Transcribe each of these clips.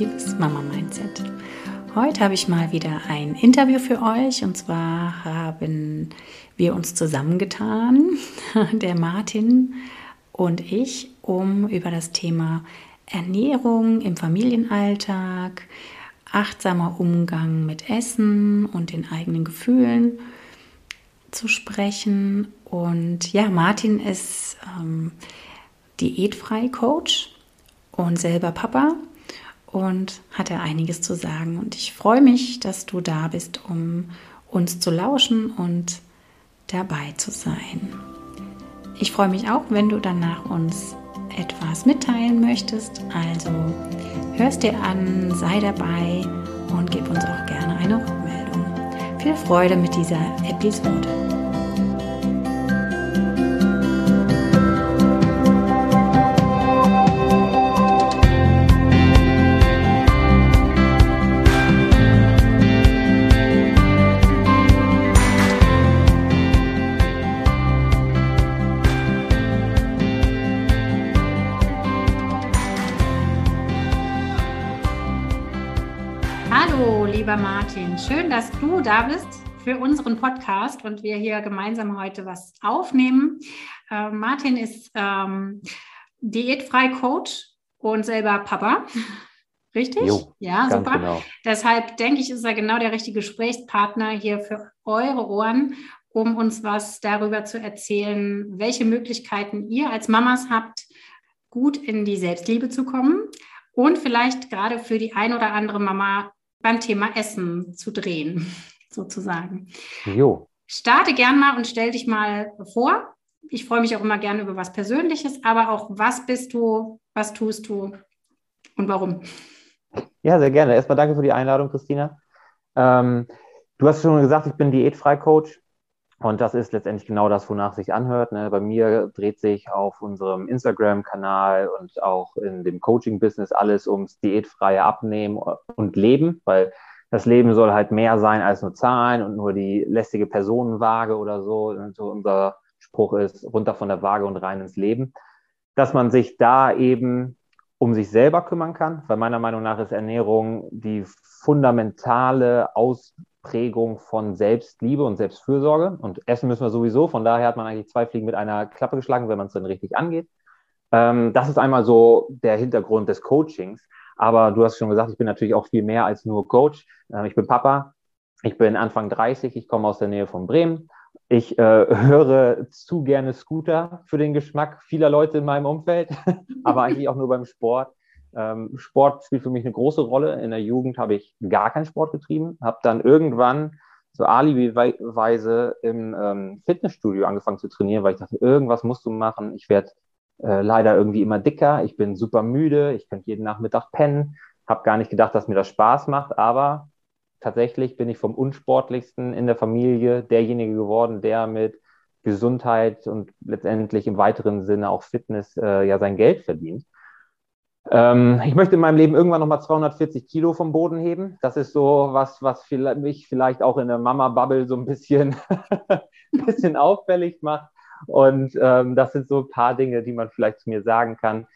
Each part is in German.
Positives Mama-Mindset. Heute habe ich mal wieder ein Interview für euch und zwar haben wir uns zusammengetan, der Martin und ich, um über das Thema Ernährung im Familienalltag, achtsamer Umgang mit Essen und den eigenen Gefühlen zu sprechen. Und ja, Martin ist ähm, Diätfrei-Coach und selber Papa und hat er einiges zu sagen. Und ich freue mich, dass du da bist, um uns zu lauschen und dabei zu sein. Ich freue mich auch, wenn du danach uns etwas mitteilen möchtest. Also hörst dir an, sei dabei und gib uns auch gerne eine Rückmeldung. Viel Freude mit dieser Episode. Lieber Martin. Schön, dass du da bist für unseren Podcast und wir hier gemeinsam heute was aufnehmen. Äh, Martin ist ähm, diätfrei Coach und selber Papa. Richtig? Jo, ja, super. Genau. Deshalb denke ich, ist er genau der richtige Gesprächspartner hier für eure Ohren, um uns was darüber zu erzählen, welche Möglichkeiten ihr als Mamas habt, gut in die Selbstliebe zu kommen und vielleicht gerade für die ein oder andere Mama beim Thema Essen zu drehen, sozusagen. Jo. Starte gern mal und stell dich mal vor. Ich freue mich auch immer gerne über was Persönliches, aber auch, was bist du, was tust du und warum? Ja, sehr gerne. Erstmal danke für die Einladung, Christina. Ähm, du hast schon gesagt, ich bin Diätfrei-Coach. Und das ist letztendlich genau das, wonach sich anhört. Ne? Bei mir dreht sich auf unserem Instagram-Kanal und auch in dem Coaching-Business alles ums diätfreie Abnehmen und Leben, weil das Leben soll halt mehr sein als nur Zahlen und nur die lästige Personenwaage oder so. Und so unser Spruch ist runter von der Waage und rein ins Leben. Dass man sich da eben um sich selber kümmern kann, weil meiner Meinung nach ist Ernährung die fundamentale Aus Prägung von Selbstliebe und Selbstfürsorge. Und essen müssen wir sowieso. Von daher hat man eigentlich zwei Fliegen mit einer Klappe geschlagen, wenn man es dann richtig angeht. Ähm, das ist einmal so der Hintergrund des Coachings. Aber du hast schon gesagt, ich bin natürlich auch viel mehr als nur Coach. Ähm, ich bin Papa. Ich bin Anfang 30. Ich komme aus der Nähe von Bremen. Ich äh, höre zu gerne Scooter für den Geschmack vieler Leute in meinem Umfeld, aber eigentlich auch nur beim Sport. Ähm, Sport spielt für mich eine große Rolle. In der Jugend habe ich gar keinen Sport getrieben, habe dann irgendwann so alibiweise im ähm, Fitnessstudio angefangen zu trainieren, weil ich dachte, irgendwas musst du machen. Ich werde äh, leider irgendwie immer dicker, ich bin super müde, ich könnte jeden Nachmittag pennen, habe gar nicht gedacht, dass mir das Spaß macht, aber tatsächlich bin ich vom unsportlichsten in der Familie derjenige geworden, der mit Gesundheit und letztendlich im weiteren Sinne auch Fitness äh, ja sein Geld verdient. Ähm, ich möchte in meinem Leben irgendwann nochmal 240 Kilo vom Boden heben. Das ist so was, was mich vielleicht auch in der Mama-Bubble so ein bisschen, bisschen auffällig macht. Und ähm, das sind so ein paar Dinge, die man vielleicht zu mir sagen kann.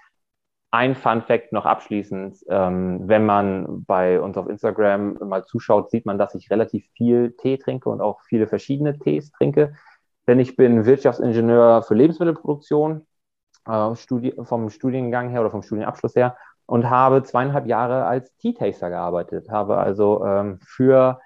Ein Fun Fact noch abschließend. Ähm, wenn man bei uns auf Instagram mal zuschaut, sieht man, dass ich relativ viel Tee trinke und auch viele verschiedene Tees trinke. Denn ich bin Wirtschaftsingenieur für Lebensmittelproduktion äh, Studi vom Studiengang her oder vom Studienabschluss her und habe zweieinhalb Jahre als Tea-Taster gearbeitet, habe also ähm, für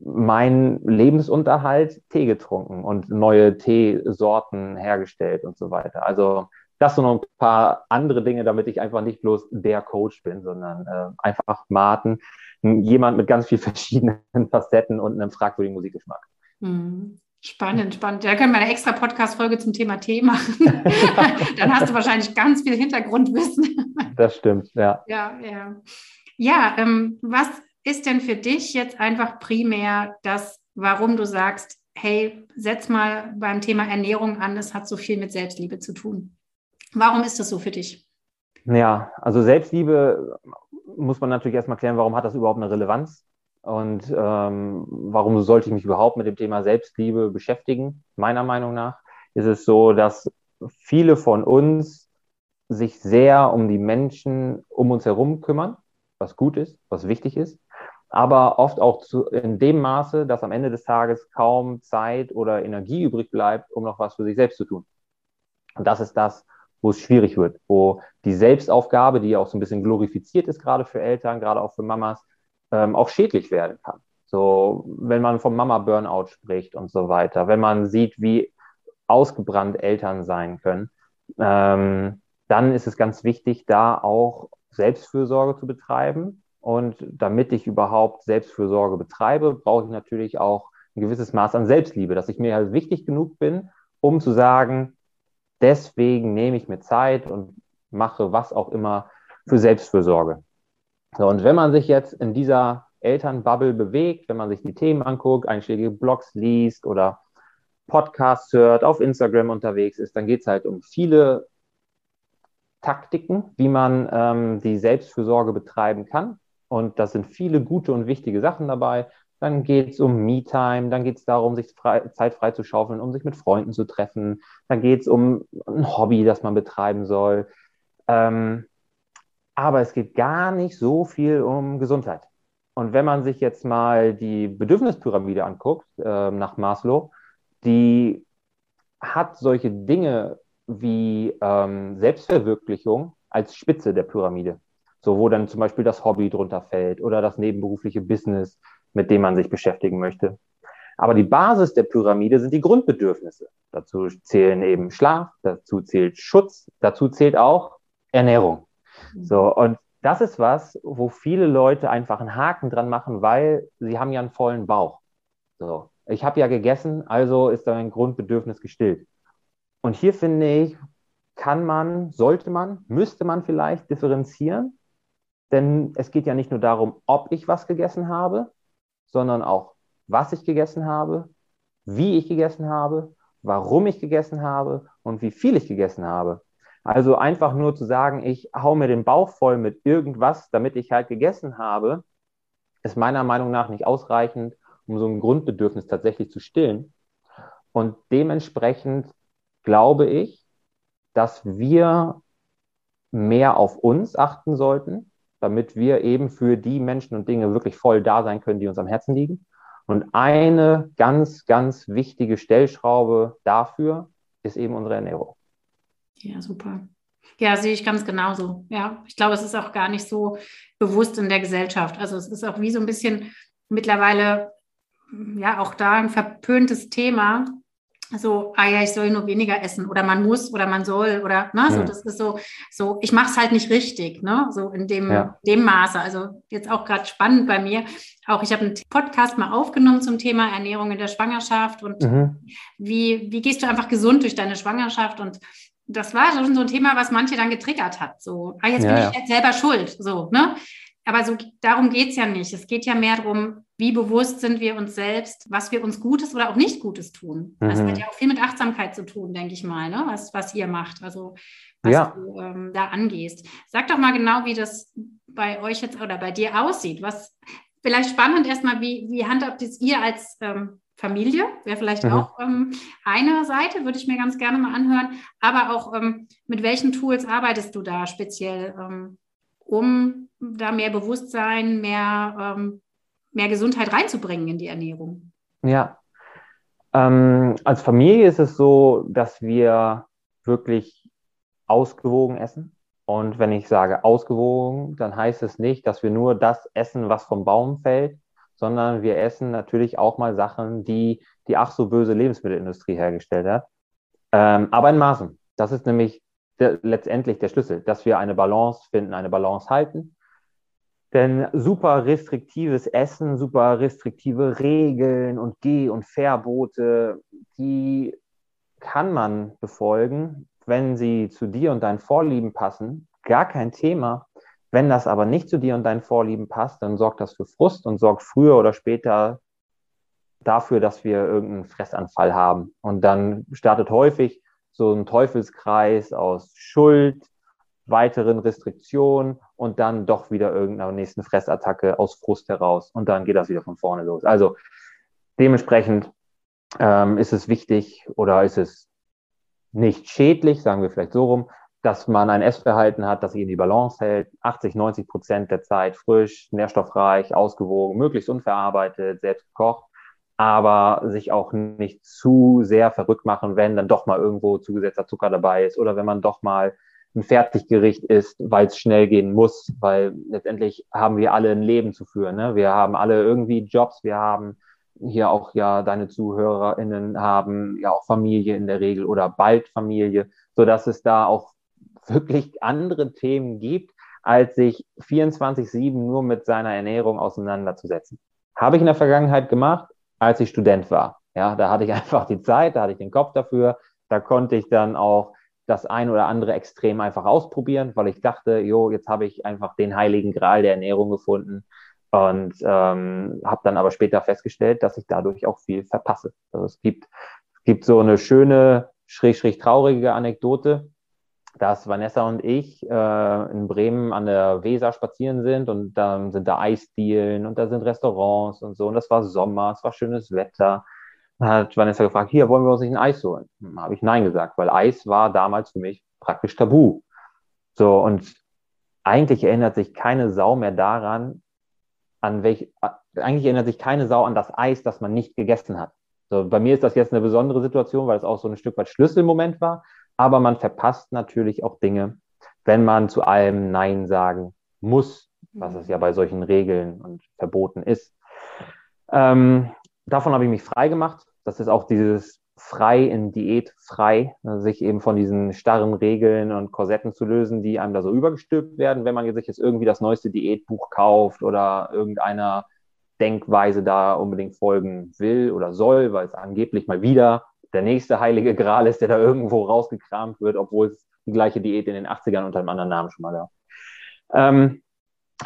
meinen Lebensunterhalt Tee getrunken und neue Teesorten hergestellt und so weiter. Also das sind noch ein paar andere Dinge, damit ich einfach nicht bloß der Coach bin, sondern äh, einfach Martin, jemand mit ganz vielen verschiedenen Facetten und einem fragwürdigen Musikgeschmack. Mhm. Spannend, spannend. Da können wir eine extra Podcast-Folge zum Thema Tee machen. Dann hast du wahrscheinlich ganz viel Hintergrundwissen. das stimmt, ja. Ja, ja. Ja, ähm, was ist denn für dich jetzt einfach primär das, warum du sagst, hey, setz mal beim Thema Ernährung an, es hat so viel mit Selbstliebe zu tun. Warum ist das so für dich? Ja, also Selbstliebe muss man natürlich erstmal klären, warum hat das überhaupt eine Relevanz? Und ähm, warum sollte ich mich überhaupt mit dem Thema Selbstliebe beschäftigen? Meiner Meinung nach ist es so, dass viele von uns sich sehr um die Menschen um uns herum kümmern, was gut ist, was wichtig ist, aber oft auch zu, in dem Maße, dass am Ende des Tages kaum Zeit oder Energie übrig bleibt, um noch was für sich selbst zu tun. Und das ist das, wo es schwierig wird, wo die Selbstaufgabe, die ja auch so ein bisschen glorifiziert ist, gerade für Eltern, gerade auch für Mamas, ähm, auch schädlich werden kann. So, wenn man vom Mama-Burnout spricht und so weiter, wenn man sieht, wie ausgebrannt Eltern sein können, ähm, dann ist es ganz wichtig, da auch Selbstfürsorge zu betreiben. Und damit ich überhaupt Selbstfürsorge betreibe, brauche ich natürlich auch ein gewisses Maß an Selbstliebe, dass ich mir halt wichtig genug bin, um zu sagen, deswegen nehme ich mir Zeit und mache was auch immer für Selbstfürsorge. So, und wenn man sich jetzt in dieser Elternbubble bewegt, wenn man sich die Themen anguckt, einschlägige Blogs liest oder Podcasts hört, auf Instagram unterwegs ist, dann geht es halt um viele Taktiken, wie man ähm, die Selbstfürsorge betreiben kann. Und das sind viele gute und wichtige Sachen dabei. Dann geht es um Me-Time, dann geht es darum, sich frei, Zeit frei zu schaufeln, um sich mit Freunden zu treffen. Dann geht es um ein Hobby, das man betreiben soll. Ähm, aber es geht gar nicht so viel um Gesundheit. Und wenn man sich jetzt mal die Bedürfnispyramide anguckt, äh, nach Maslow, die hat solche Dinge wie ähm, Selbstverwirklichung als Spitze der Pyramide. So, wo dann zum Beispiel das Hobby drunter fällt oder das nebenberufliche Business, mit dem man sich beschäftigen möchte. Aber die Basis der Pyramide sind die Grundbedürfnisse. Dazu zählen eben Schlaf, dazu zählt Schutz, dazu zählt auch Ernährung. Mhm. So, und das ist was, wo viele Leute einfach einen Haken dran machen, weil sie haben ja einen vollen Bauch. So, ich habe ja gegessen, also ist da ein Grundbedürfnis gestillt. Und hier finde ich, kann man, sollte man, müsste man vielleicht differenzieren, denn es geht ja nicht nur darum, ob ich was gegessen habe, sondern auch, was ich gegessen habe, wie ich gegessen habe, warum ich gegessen habe und wie viel ich gegessen habe. Also einfach nur zu sagen, ich hau mir den Bauch voll mit irgendwas, damit ich halt gegessen habe, ist meiner Meinung nach nicht ausreichend, um so ein Grundbedürfnis tatsächlich zu stillen. Und dementsprechend glaube ich, dass wir mehr auf uns achten sollten, damit wir eben für die Menschen und Dinge wirklich voll da sein können, die uns am Herzen liegen. Und eine ganz, ganz wichtige Stellschraube dafür ist eben unsere Ernährung. Ja, super. Ja, sehe ich ganz genauso. Ja, ich glaube, es ist auch gar nicht so bewusst in der Gesellschaft. Also es ist auch wie so ein bisschen mittlerweile, ja, auch da ein verpöntes Thema. So, ah ja, ich soll nur weniger essen oder man muss oder man soll oder, ne, so, das ist so, so, ich mache es halt nicht richtig, ne, so in dem, ja. dem Maße. Also jetzt auch gerade spannend bei mir. Auch ich habe einen Podcast mal aufgenommen zum Thema Ernährung in der Schwangerschaft und mhm. wie, wie gehst du einfach gesund durch deine Schwangerschaft und das war schon so ein Thema, was manche dann getriggert hat. So, ah, jetzt ja, bin ich jetzt selber schuld. So, ne? Aber so darum geht es ja nicht. Es geht ja mehr darum, wie bewusst sind wir uns selbst, was wir uns Gutes oder auch nicht Gutes tun. Mhm. Das hat ja auch viel mit Achtsamkeit zu tun, denke ich mal, ne? was, was ihr macht, also was ja. du ähm, da angehst. Sag doch mal genau, wie das bei euch jetzt oder bei dir aussieht. Was vielleicht spannend erstmal, wie, wie handhabt es ihr als ähm, Familie, wäre vielleicht mhm. auch ähm, eine Seite, würde ich mir ganz gerne mal anhören. Aber auch, ähm, mit welchen Tools arbeitest du da speziell, ähm, um da mehr Bewusstsein, mehr, ähm, mehr Gesundheit reinzubringen in die Ernährung? Ja, ähm, als Familie ist es so, dass wir wirklich ausgewogen essen. Und wenn ich sage ausgewogen, dann heißt es nicht, dass wir nur das essen, was vom Baum fällt, sondern wir essen natürlich auch mal Sachen, die die ach so böse Lebensmittelindustrie hergestellt hat. Ähm, aber in Maßen. Das ist nämlich der, letztendlich der Schlüssel, dass wir eine Balance finden, eine Balance halten. Denn super restriktives Essen, super restriktive Regeln und Geh- und Verbote, die kann man befolgen, wenn sie zu dir und deinen Vorlieben passen. Gar kein Thema. Wenn das aber nicht zu dir und deinen Vorlieben passt, dann sorgt das für Frust und sorgt früher oder später dafür, dass wir irgendeinen Fressanfall haben. Und dann startet häufig so ein Teufelskreis aus Schuld, weiteren Restriktionen und dann doch wieder irgendeiner nächsten Fressattacke aus Frust heraus. Und dann geht das wieder von vorne los. Also dementsprechend ähm, ist es wichtig oder ist es nicht schädlich, sagen wir vielleicht so rum, dass man ein Essverhalten hat, das in die Balance hält, 80, 90 Prozent der Zeit frisch, nährstoffreich, ausgewogen, möglichst unverarbeitet, selbst gekocht, aber sich auch nicht zu sehr verrückt machen, wenn dann doch mal irgendwo zugesetzter Zucker dabei ist oder wenn man doch mal ein Fertiggericht ist, weil es schnell gehen muss, weil letztendlich haben wir alle ein Leben zu führen. Ne? Wir haben alle irgendwie Jobs, wir haben hier auch ja deine ZuhörerInnen haben ja auch Familie in der Regel oder bald Familie, so dass es da auch wirklich andere Themen gibt, als sich 24-7 nur mit seiner Ernährung auseinanderzusetzen. Habe ich in der Vergangenheit gemacht, als ich Student war. Ja, da hatte ich einfach die Zeit, da hatte ich den Kopf dafür, da konnte ich dann auch das ein oder andere Extrem einfach ausprobieren, weil ich dachte, jo, jetzt habe ich einfach den heiligen Gral der Ernährung gefunden und ähm, habe dann aber später festgestellt, dass ich dadurch auch viel verpasse. Also es gibt, es gibt so eine schöne, schräg, schräg traurige Anekdote, dass Vanessa und ich äh, in Bremen an der Weser spazieren sind und dann sind da Eisdielen und da sind Restaurants und so und das war Sommer, es war schönes Wetter hat Vanessa gefragt, hier, wollen wir uns nicht ein Eis holen? Hm, Habe ich Nein gesagt, weil Eis war damals für mich praktisch tabu. So, und eigentlich erinnert sich keine Sau mehr daran, an welch, eigentlich erinnert sich keine Sau an das Eis, das man nicht gegessen hat. So, bei mir ist das jetzt eine besondere Situation, weil es auch so ein Stück weit Schlüsselmoment war, aber man verpasst natürlich auch Dinge, wenn man zu allem Nein sagen muss, was es ja bei solchen Regeln und Verboten ist. Ähm, davon habe ich mich frei gemacht das ist auch dieses frei in Diät frei, ne, sich eben von diesen starren Regeln und Korsetten zu lösen, die einem da so übergestülpt werden, wenn man sich jetzt irgendwie das neueste Diätbuch kauft oder irgendeiner Denkweise da unbedingt folgen will oder soll, weil es angeblich mal wieder der nächste heilige Gral ist, der da irgendwo rausgekramt wird, obwohl es die gleiche Diät in den 80ern unter einem anderen Namen schon mal gab. Ähm,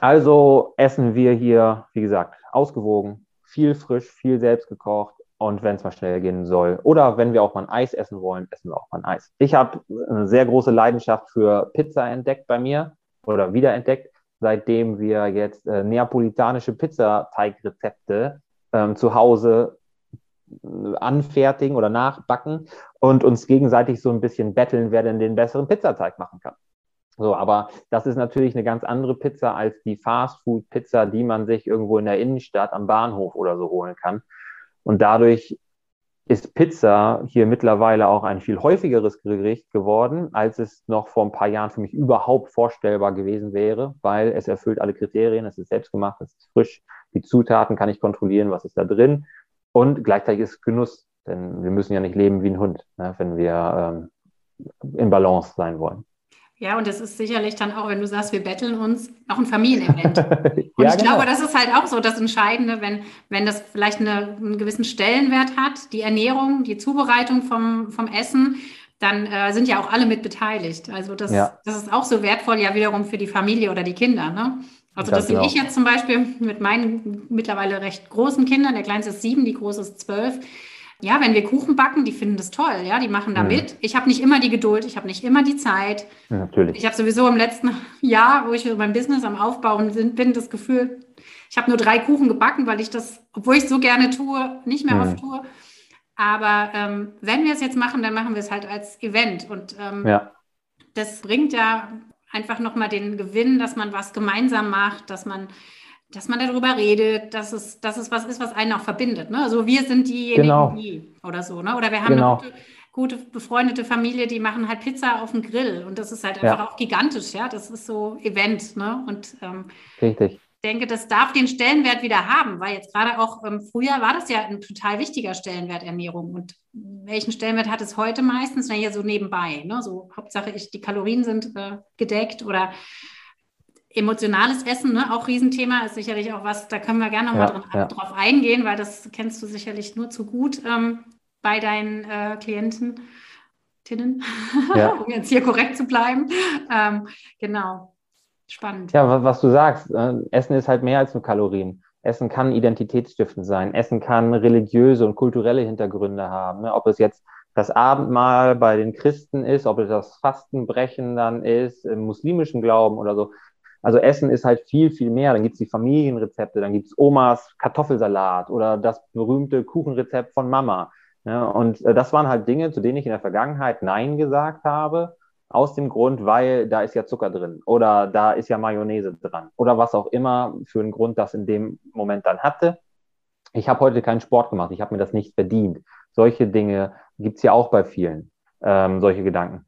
also essen wir hier, wie gesagt, ausgewogen, viel frisch, viel selbst gekocht, und wenn es mal schnell gehen soll. Oder wenn wir auch mal ein Eis essen wollen, essen wir auch mal ein Eis. Ich habe eine sehr große Leidenschaft für Pizza entdeckt bei mir oder wiederentdeckt, seitdem wir jetzt äh, neapolitanische Pizzateigrezepte ähm, zu Hause anfertigen oder nachbacken und uns gegenseitig so ein bisschen betteln, wer denn den besseren Pizzateig machen kann. So, aber das ist natürlich eine ganz andere Pizza als die Fastfood-Pizza, die man sich irgendwo in der Innenstadt am Bahnhof oder so holen kann. Und dadurch ist Pizza hier mittlerweile auch ein viel häufigeres Gericht geworden, als es noch vor ein paar Jahren für mich überhaupt vorstellbar gewesen wäre, weil es erfüllt alle Kriterien, es ist selbstgemacht, es ist frisch, die Zutaten kann ich kontrollieren, was ist da drin und gleichzeitig ist Genuss, denn wir müssen ja nicht leben wie ein Hund, ne, wenn wir ähm, in Balance sein wollen. Ja, und das ist sicherlich dann auch, wenn du sagst, wir betteln uns, auch ein Familienevent. und ja, ich genau. glaube, das ist halt auch so das Entscheidende, wenn, wenn das vielleicht eine, einen gewissen Stellenwert hat, die Ernährung, die Zubereitung vom, vom Essen, dann äh, sind ja auch alle mit beteiligt. Also das, ja. das ist auch so wertvoll ja wiederum für die Familie oder die Kinder. Ne? Also das sehe genau. ich jetzt zum Beispiel mit meinen mittlerweile recht großen Kindern. Der kleinste ist sieben, die große ist zwölf ja, wenn wir Kuchen backen, die finden das toll, ja, die machen da mhm. mit. Ich habe nicht immer die Geduld, ich habe nicht immer die Zeit. natürlich. Ich habe sowieso im letzten Jahr, wo ich mein Business am Aufbauen bin, das Gefühl, ich habe nur drei Kuchen gebacken, weil ich das, obwohl ich so gerne tue, nicht mehr mhm. oft tue. Aber ähm, wenn wir es jetzt machen, dann machen wir es halt als Event. Und ähm, ja. das bringt ja einfach nochmal den Gewinn, dass man was gemeinsam macht, dass man dass man darüber redet, dass es, dass es was ist, was einen auch verbindet. Ne? Also wir sind diejenigen, genau. die oder so, ne? Oder wir haben genau. eine gute, gute, befreundete Familie, die machen halt Pizza auf dem Grill und das ist halt einfach ja. auch gigantisch, ja. Das ist so Event, ne? Und ähm, Richtig. Ich denke, das darf den Stellenwert wieder haben, weil jetzt gerade auch ähm, früher war das ja ein total wichtiger Stellenwert Ernährung. Und welchen Stellenwert hat es heute meistens? Na ja, so nebenbei. Ne? So Hauptsache, ich, die Kalorien sind äh, gedeckt oder emotionales Essen, ne, auch Riesenthema, ist sicherlich auch was, da können wir gerne nochmal ja, ja. drauf eingehen, weil das kennst du sicherlich nur zu gut ähm, bei deinen äh, Klienten. ja. um jetzt hier korrekt zu bleiben. Ähm, genau, spannend. Ja, was du sagst, äh, Essen ist halt mehr als nur Kalorien. Essen kann identitätsstiftend sein. Essen kann religiöse und kulturelle Hintergründe haben. Ne? Ob es jetzt das Abendmahl bei den Christen ist, ob es das Fastenbrechen dann ist, im muslimischen Glauben oder so. Also Essen ist halt viel, viel mehr. Dann gibt es die Familienrezepte, dann gibt es Omas Kartoffelsalat oder das berühmte Kuchenrezept von Mama. Ja, und äh, das waren halt Dinge, zu denen ich in der Vergangenheit Nein gesagt habe. Aus dem Grund, weil da ist ja Zucker drin oder da ist ja Mayonnaise dran oder was auch immer für einen Grund das in dem Moment dann hatte. Ich habe heute keinen Sport gemacht, ich habe mir das nicht verdient. Solche Dinge gibt es ja auch bei vielen, ähm, solche Gedanken.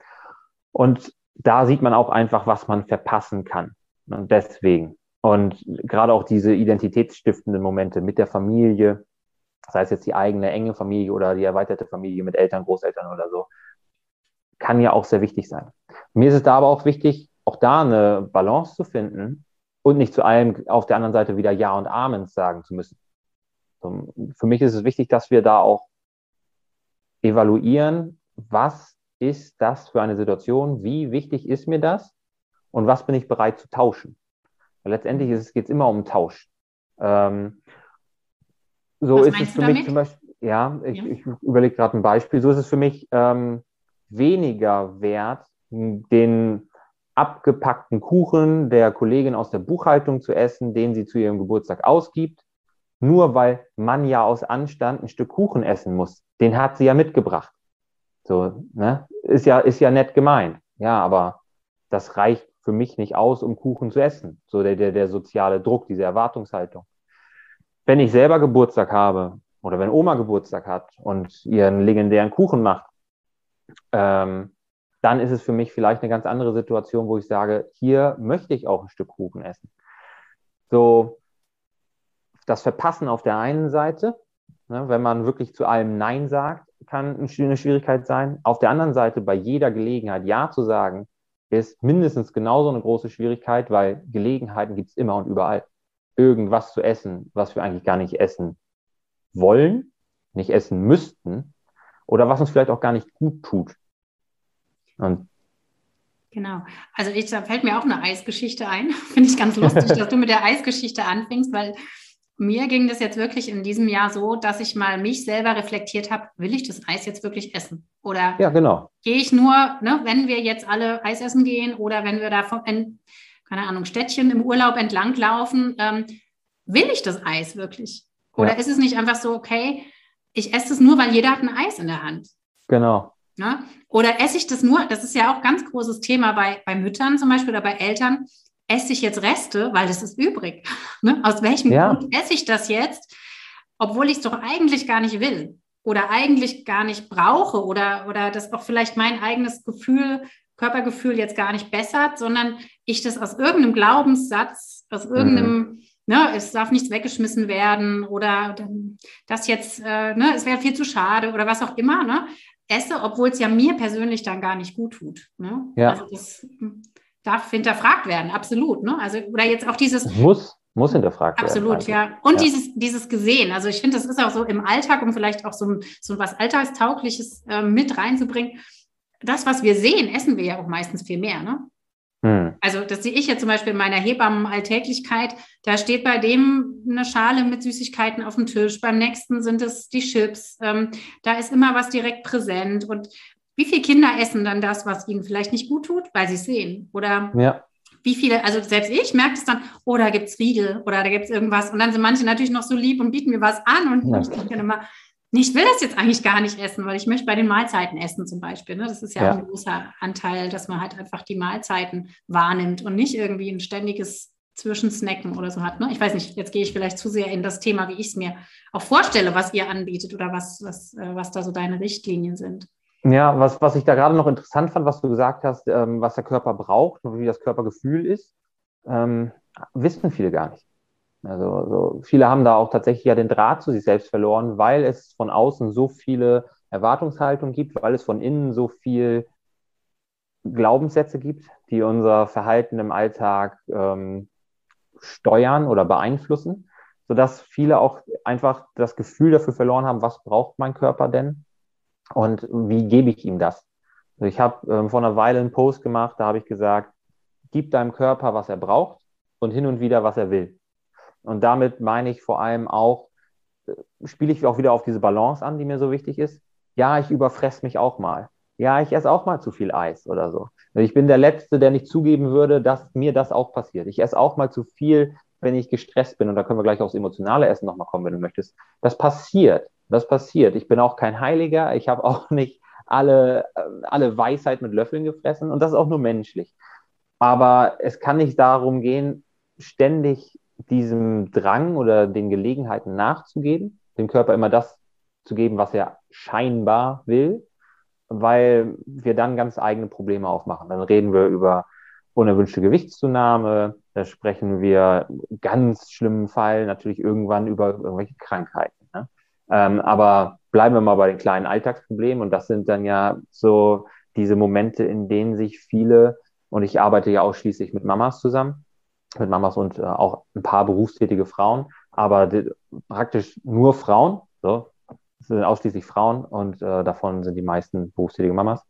Und da sieht man auch einfach, was man verpassen kann. Und deswegen. Und gerade auch diese identitätsstiftenden Momente mit der Familie, sei es jetzt die eigene enge Familie oder die erweiterte Familie mit Eltern, Großeltern oder so, kann ja auch sehr wichtig sein. Mir ist es da aber auch wichtig, auch da eine Balance zu finden und nicht zu allem auf der anderen Seite wieder Ja und Amen sagen zu müssen. Für mich ist es wichtig, dass wir da auch evaluieren, was ist das für eine Situation, wie wichtig ist mir das und was bin ich bereit zu tauschen. Weil letztendlich geht es immer um Tausch. Ähm, so was ist es für mich zum Beispiel, ja, ich, ja. ich überlege gerade ein Beispiel, so ist es für mich ähm, weniger wert, den abgepackten Kuchen der Kollegin aus der Buchhaltung zu essen, den sie zu ihrem Geburtstag ausgibt, nur weil man ja aus Anstand ein Stück Kuchen essen muss. Den hat sie ja mitgebracht. So, ne? Ist ja, ist ja nett gemeint. Ja, aber das reicht für mich nicht aus, um Kuchen zu essen. So der, der, der soziale Druck, diese Erwartungshaltung. Wenn ich selber Geburtstag habe oder wenn Oma Geburtstag hat und ihren legendären Kuchen macht, ähm, dann ist es für mich vielleicht eine ganz andere Situation, wo ich sage, hier möchte ich auch ein Stück Kuchen essen. So, das Verpassen auf der einen Seite, ne, wenn man wirklich zu allem Nein sagt, kann eine Schwierigkeit sein. Auf der anderen Seite, bei jeder Gelegenheit Ja zu sagen, ist mindestens genauso eine große Schwierigkeit, weil Gelegenheiten gibt es immer und überall. Irgendwas zu essen, was wir eigentlich gar nicht essen wollen, nicht essen müssten oder was uns vielleicht auch gar nicht gut tut. Und Genau. Also ich, da fällt mir auch eine Eisgeschichte ein. Finde ich ganz lustig, dass du mit der Eisgeschichte anfängst, weil mir ging das jetzt wirklich in diesem Jahr so, dass ich mal mich selber reflektiert habe, will ich das Eis jetzt wirklich essen? Oder ja, genau. gehe ich nur, ne, wenn wir jetzt alle Eis essen gehen oder wenn wir da von, in, keine Ahnung, Städtchen im Urlaub entlang laufen, ähm, will ich das Eis wirklich? Oder ja. ist es nicht einfach so, okay, ich esse es nur, weil jeder hat ein Eis in der Hand? Genau. Ne? Oder esse ich das nur, das ist ja auch ganz großes Thema bei, bei Müttern zum Beispiel oder bei Eltern, esse ich jetzt Reste, weil das ist übrig. Ne? Aus welchem ja. Grund esse ich das jetzt, obwohl ich es doch eigentlich gar nicht will oder eigentlich gar nicht brauche oder, oder das auch vielleicht mein eigenes Gefühl, Körpergefühl jetzt gar nicht bessert, sondern ich das aus irgendeinem Glaubenssatz, aus irgendeinem, mhm. Ne, es darf nichts weggeschmissen werden oder das jetzt, äh, ne, es wäre viel zu schade oder was auch immer, ne, esse, obwohl es ja mir persönlich dann gar nicht gut tut. Ne? Ja. Also das, darf hinterfragt werden, absolut. Ne? Also, oder jetzt auch dieses. Muss, muss hinterfragt absolut, werden. Absolut, ja. Und ja. Dieses, dieses Gesehen. Also ich finde, das ist auch so im Alltag, um vielleicht auch so, so was Alltagstaugliches äh, mit reinzubringen. Das, was wir sehen, essen wir ja auch meistens viel mehr. Ne? Hm. Also das sehe ich ja zum Beispiel in meiner Hebammen-Alltäglichkeit. Da steht bei dem eine Schale mit Süßigkeiten auf dem Tisch, beim nächsten sind es die Chips. Ähm, da ist immer was direkt präsent. Und wie viele Kinder essen dann das, was ihnen vielleicht nicht gut tut, weil sie es sehen? Oder ja. wie viele, also selbst ich merke es dann, oh, da gibt es Riegel oder da gibt es irgendwas. Und dann sind manche natürlich noch so lieb und bieten mir was an. Und ja. ich denke dann immer, ich will das jetzt eigentlich gar nicht essen, weil ich möchte bei den Mahlzeiten essen zum Beispiel. Ne? Das ist ja, ja, ein großer Anteil, dass man halt einfach die Mahlzeiten wahrnimmt und nicht irgendwie ein ständiges Zwischensnacken oder so hat. Ne? Ich weiß nicht, jetzt gehe ich vielleicht zu sehr in das Thema, wie ich es mir auch vorstelle, was ihr anbietet oder was, was, äh, was da so deine Richtlinien sind. Ja, was, was ich da gerade noch interessant fand, was du gesagt hast, ähm, was der Körper braucht und wie das Körpergefühl ist, ähm, wissen viele gar nicht. Also so, viele haben da auch tatsächlich ja den Draht zu sich selbst verloren, weil es von außen so viele Erwartungshaltungen gibt, weil es von innen so viel Glaubenssätze gibt, die unser Verhalten im Alltag ähm, steuern oder beeinflussen, sodass viele auch einfach das Gefühl dafür verloren haben, was braucht mein Körper denn und wie gebe ich ihm das? Also ich habe ähm, vor einer Weile einen Post gemacht, da habe ich gesagt, gib deinem Körper, was er braucht und hin und wieder, was er will. Und damit meine ich vor allem auch, äh, spiele ich auch wieder auf diese Balance an, die mir so wichtig ist. Ja, ich überfress mich auch mal. Ja, ich esse auch mal zu viel Eis oder so. Ich bin der Letzte, der nicht zugeben würde, dass mir das auch passiert. Ich esse auch mal zu viel, wenn ich gestresst bin. Und da können wir gleich aufs emotionale Essen nochmal kommen, wenn du möchtest. Das passiert. Das passiert. Ich bin auch kein Heiliger. Ich habe auch nicht alle, äh, alle Weisheit mit Löffeln gefressen und das ist auch nur menschlich. Aber es kann nicht darum gehen, ständig diesem Drang oder den Gelegenheiten nachzugeben, dem Körper immer das zu geben, was er scheinbar will, weil wir dann ganz eigene Probleme aufmachen. Dann reden wir über unerwünschte Gewichtszunahme, da sprechen wir ganz schlimmen Fall natürlich irgendwann über irgendwelche Krankheiten. Ne? Ähm, aber bleiben wir mal bei den kleinen Alltagsproblemen und das sind dann ja so diese Momente, in denen sich viele, und ich arbeite ja ausschließlich mit Mamas zusammen, mit Mamas und äh, auch ein paar berufstätige Frauen, aber die, praktisch nur Frauen, so, sind ausschließlich Frauen und äh, davon sind die meisten berufstätige Mamas.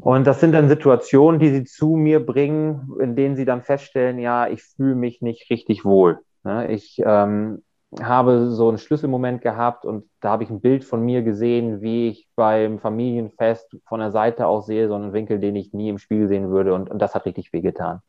Und das sind dann Situationen, die sie zu mir bringen, in denen sie dann feststellen, ja, ich fühle mich nicht richtig wohl. Ne? Ich ähm, habe so einen Schlüsselmoment gehabt und da habe ich ein Bild von mir gesehen, wie ich beim Familienfest von der Seite aus sehe, so einen Winkel, den ich nie im Spiel sehen würde und, und das hat richtig wehgetan.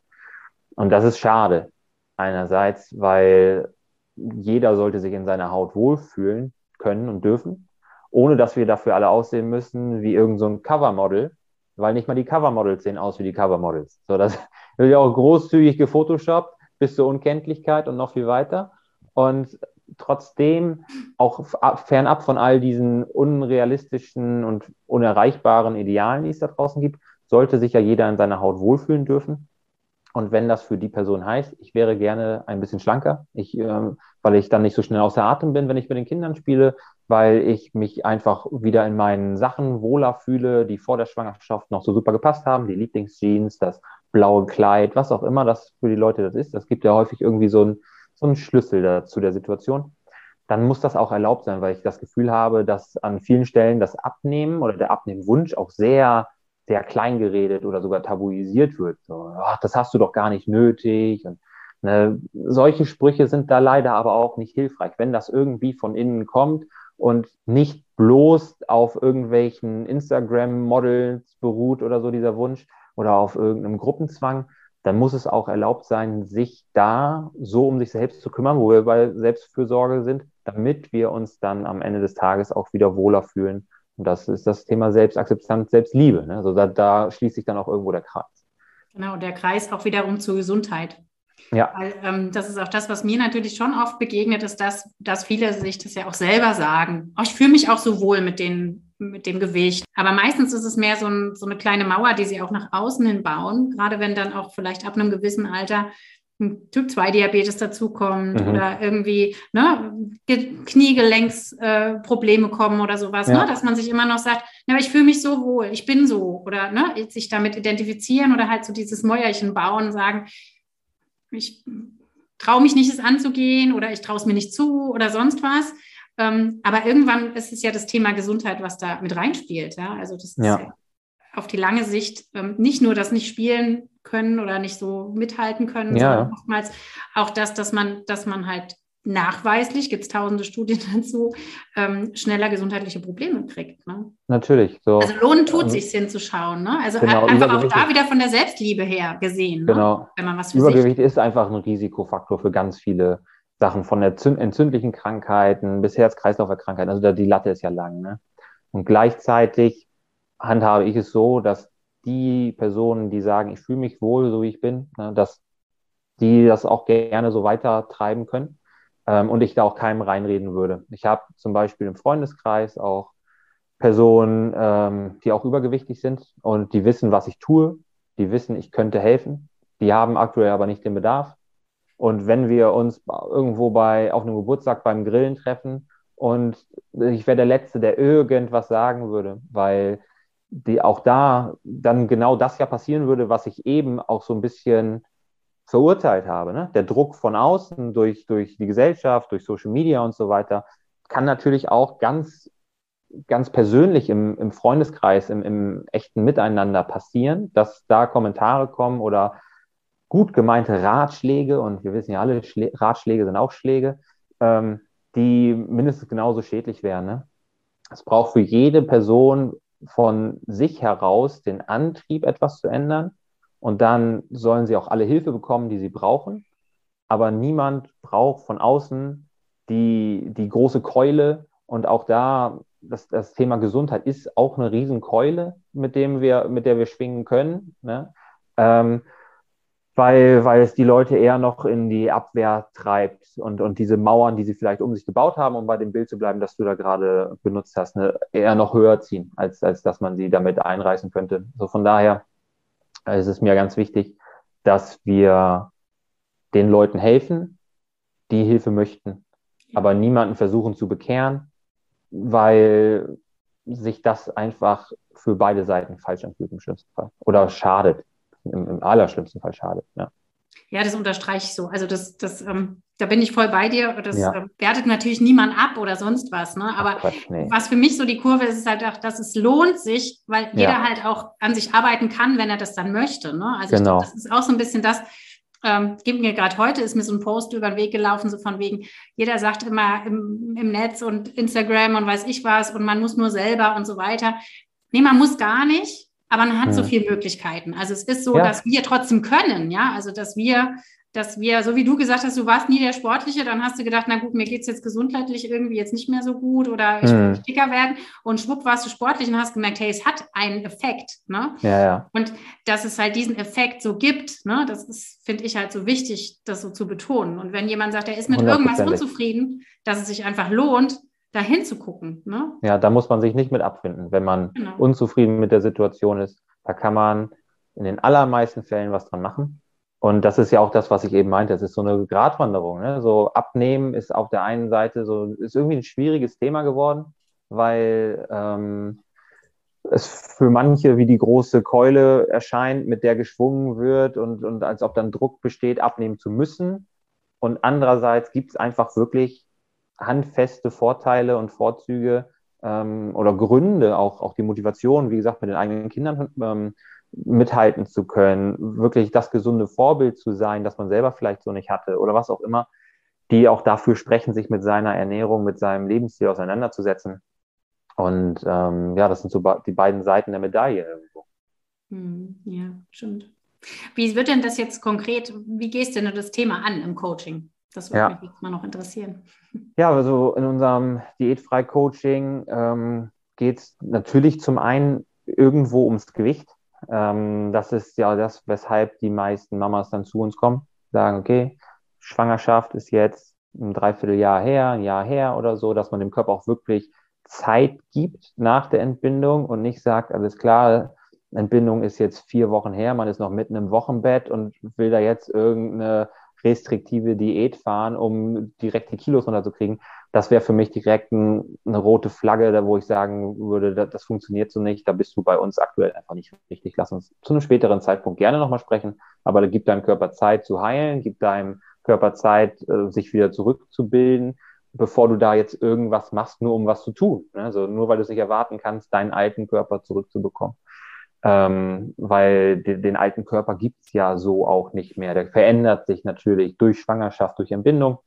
Und das ist schade einerseits, weil jeder sollte sich in seiner Haut wohlfühlen können und dürfen, ohne dass wir dafür alle aussehen müssen wie irgendein so Covermodel, weil nicht mal die Covermodels sehen aus wie die Covermodels. So, das wird ja auch großzügig gefotoshoppt bis zur Unkenntlichkeit und noch viel weiter. Und trotzdem auch fernab von all diesen unrealistischen und unerreichbaren Idealen, die es da draußen gibt, sollte sich ja jeder in seiner Haut wohlfühlen dürfen. Und wenn das für die Person heißt, ich wäre gerne ein bisschen schlanker, ich, äh, weil ich dann nicht so schnell außer Atem bin, wenn ich mit den Kindern spiele, weil ich mich einfach wieder in meinen Sachen wohler fühle, die vor der Schwangerschaft noch so super gepasst haben, die Lieblingsjeans, das blaue Kleid, was auch immer das für die Leute das ist. Das gibt ja häufig irgendwie so einen so einen Schlüssel zu der Situation. Dann muss das auch erlaubt sein, weil ich das Gefühl habe, dass an vielen Stellen das Abnehmen oder der Abnehmwunsch auch sehr sehr klein geredet oder sogar tabuisiert wird. So, ach, das hast du doch gar nicht nötig. Und, ne, solche Sprüche sind da leider aber auch nicht hilfreich. Wenn das irgendwie von innen kommt und nicht bloß auf irgendwelchen Instagram-Models beruht oder so dieser Wunsch oder auf irgendeinem Gruppenzwang, dann muss es auch erlaubt sein, sich da so um sich selbst zu kümmern, wo wir bei Selbstfürsorge sind, damit wir uns dann am Ende des Tages auch wieder wohler fühlen und das ist das Thema Selbstakzeptanz, Selbstliebe. Ne? Also da, da schließt sich dann auch irgendwo der Kreis. Genau, der Kreis auch wiederum zur Gesundheit. Ja. Weil, ähm, das ist auch das, was mir natürlich schon oft begegnet, ist, dass, dass viele sich das ja auch selber sagen. Oh, ich fühle mich auch so wohl mit, den, mit dem Gewicht. Aber meistens ist es mehr so, ein, so eine kleine Mauer, die sie auch nach außen hin bauen. Gerade wenn dann auch vielleicht ab einem gewissen Alter Typ-2-Diabetes dazukommt mhm. oder irgendwie ne, Kniegelenksprobleme äh, kommen oder sowas, ne? ja. ne? dass man sich immer noch sagt, na, ich fühle mich so wohl, ich bin so oder ne, sich damit identifizieren oder halt so dieses Mäuerchen bauen, sagen, ich traue mich nicht, es anzugehen oder ich traue es mir nicht zu oder sonst was. Ähm, aber irgendwann ist es ja das Thema Gesundheit, was da mit reinspielt. Ja? Also das ja. ist ja auf die lange Sicht ähm, nicht nur das nicht spielen können oder nicht so mithalten können, ja. oftmals auch das, dass man, dass man halt nachweislich, gibt es tausende Studien dazu, ähm, schneller gesundheitliche Probleme kriegt. Ne? Natürlich. So. Also lohnen tut ähm, sich hinzuschauen. Ne? Also genau, einfach auch da wieder von der Selbstliebe her gesehen. Ne? Genau. Ne? Wenn man was für Übergewicht sich ist einfach ein Risikofaktor für ganz viele Sachen, von entzündlichen Krankheiten bis Herz-Kreislauf-Erkrankheiten. Also da, die Latte ist ja lang. Ne? Und gleichzeitig handhabe ich es so, dass die Personen, die sagen, ich fühle mich wohl, so wie ich bin, ne, dass die das auch gerne so weiter treiben können ähm, und ich da auch keinem reinreden würde. Ich habe zum Beispiel im Freundeskreis auch Personen, ähm, die auch übergewichtig sind und die wissen, was ich tue, die wissen, ich könnte helfen, die haben aktuell aber nicht den Bedarf. Und wenn wir uns irgendwo bei, auf einem Geburtstag beim Grillen treffen und ich wäre der Letzte, der irgendwas sagen würde, weil die auch da dann genau das ja passieren würde, was ich eben auch so ein bisschen verurteilt habe. Ne? Der Druck von außen durch, durch die Gesellschaft, durch Social Media und so weiter, kann natürlich auch ganz, ganz persönlich im, im Freundeskreis, im, im echten Miteinander passieren, dass da Kommentare kommen oder gut gemeinte Ratschläge, und wir wissen ja alle, Schlä Ratschläge sind auch Schläge, ähm, die mindestens genauso schädlich wären. Ne? Es braucht für jede Person von sich heraus den Antrieb, etwas zu ändern. Und dann sollen sie auch alle Hilfe bekommen, die sie brauchen. Aber niemand braucht von außen die, die große Keule. Und auch da das, das Thema Gesundheit ist auch eine Riesenkeule, mit dem wir, mit der wir schwingen können. Ne? Ähm, weil, weil es die Leute eher noch in die Abwehr treibt und, und diese Mauern, die sie vielleicht um sich gebaut haben, um bei dem Bild zu bleiben, das du da gerade benutzt hast, ne, eher noch höher ziehen, als, als dass man sie damit einreißen könnte. So von daher ist es mir ganz wichtig, dass wir den Leuten helfen, die Hilfe möchten, aber niemanden versuchen zu bekehren, weil sich das einfach für beide Seiten falsch anfühlt im schlimmsten Fall oder schadet im, im allerschlimmsten Fall schadet. Ja. Ja, das unterstreiche ich so. Also das, das, ähm, da bin ich voll bei dir. Das ja. äh, wertet natürlich niemand ab oder sonst was. Ne? Aber Quatsch, nee. was für mich so die Kurve ist, ist halt auch, dass es lohnt sich, weil ja. jeder halt auch an sich arbeiten kann, wenn er das dann möchte. Ne? Also genau. glaub, das ist auch so ein bisschen das, ähm, gibt mir gerade heute, ist mir so ein Post über den Weg gelaufen, so von wegen, jeder sagt immer im, im Netz und Instagram und weiß ich was und man muss nur selber und so weiter. Nee, man muss gar nicht aber man hat mhm. so viele Möglichkeiten. Also es ist so, ja. dass wir trotzdem können, ja, also dass wir, dass wir, so wie du gesagt hast, du warst nie der Sportliche, dann hast du gedacht, na gut, mir geht es jetzt gesundheitlich irgendwie jetzt nicht mehr so gut oder ich mhm. will dicker werden und schwupp warst du sportlich und hast gemerkt, hey, es hat einen Effekt, ne? Ja, ja. Und dass es halt diesen Effekt so gibt, ne, das ist, finde ich halt so wichtig, das so zu betonen. Und wenn jemand sagt, er ist mit irgendwas unzufrieden, dass es sich einfach lohnt, dahin zu gucken. Ne? Ja, da muss man sich nicht mit abfinden, wenn man genau. unzufrieden mit der Situation ist. Da kann man in den allermeisten Fällen was dran machen. Und das ist ja auch das, was ich eben meinte. Es ist so eine Gratwanderung. Ne? So abnehmen ist auf der einen Seite so, ist irgendwie ein schwieriges Thema geworden, weil ähm, es für manche wie die große Keule erscheint, mit der geschwungen wird und, und als ob dann Druck besteht, abnehmen zu müssen. Und andererseits gibt es einfach wirklich handfeste Vorteile und Vorzüge ähm, oder Gründe, auch, auch die Motivation, wie gesagt, mit den eigenen Kindern ähm, mithalten zu können, wirklich das gesunde Vorbild zu sein, das man selber vielleicht so nicht hatte oder was auch immer, die auch dafür sprechen, sich mit seiner Ernährung, mit seinem Lebensstil auseinanderzusetzen. Und ähm, ja, das sind so die beiden Seiten der Medaille irgendwo. Hm, ja, stimmt. Wie wird denn das jetzt konkret, wie gehst du denn das Thema an im Coaching? Das würde ja. mich jetzt mal noch interessieren. Ja, also in unserem Diätfrei-Coaching ähm, geht es natürlich zum einen irgendwo ums Gewicht. Ähm, das ist ja das, weshalb die meisten Mamas dann zu uns kommen, sagen, okay, Schwangerschaft ist jetzt ein Dreivierteljahr her, ein Jahr her oder so, dass man dem Körper auch wirklich Zeit gibt nach der Entbindung und nicht sagt, alles klar, Entbindung ist jetzt vier Wochen her, man ist noch mitten im Wochenbett und will da jetzt irgendeine restriktive Diät fahren, um direkt die Kilos runterzukriegen. Das wäre für mich direkt ein, eine rote Flagge, wo ich sagen würde, das, das, funktioniert so nicht. Da bist du bei uns aktuell einfach nicht richtig. Lass uns zu einem späteren Zeitpunkt gerne nochmal sprechen. Aber da gibt deinem Körper Zeit zu heilen, gibt deinem Körper Zeit, äh, sich wieder zurückzubilden, bevor du da jetzt irgendwas machst, nur um was zu tun. Also nur weil du es nicht erwarten kannst, deinen alten Körper zurückzubekommen ähm, weil de, den alten Körper gibt's ja so auch nicht mehr. Der verändert sich natürlich durch Schwangerschaft, durch Entbindung.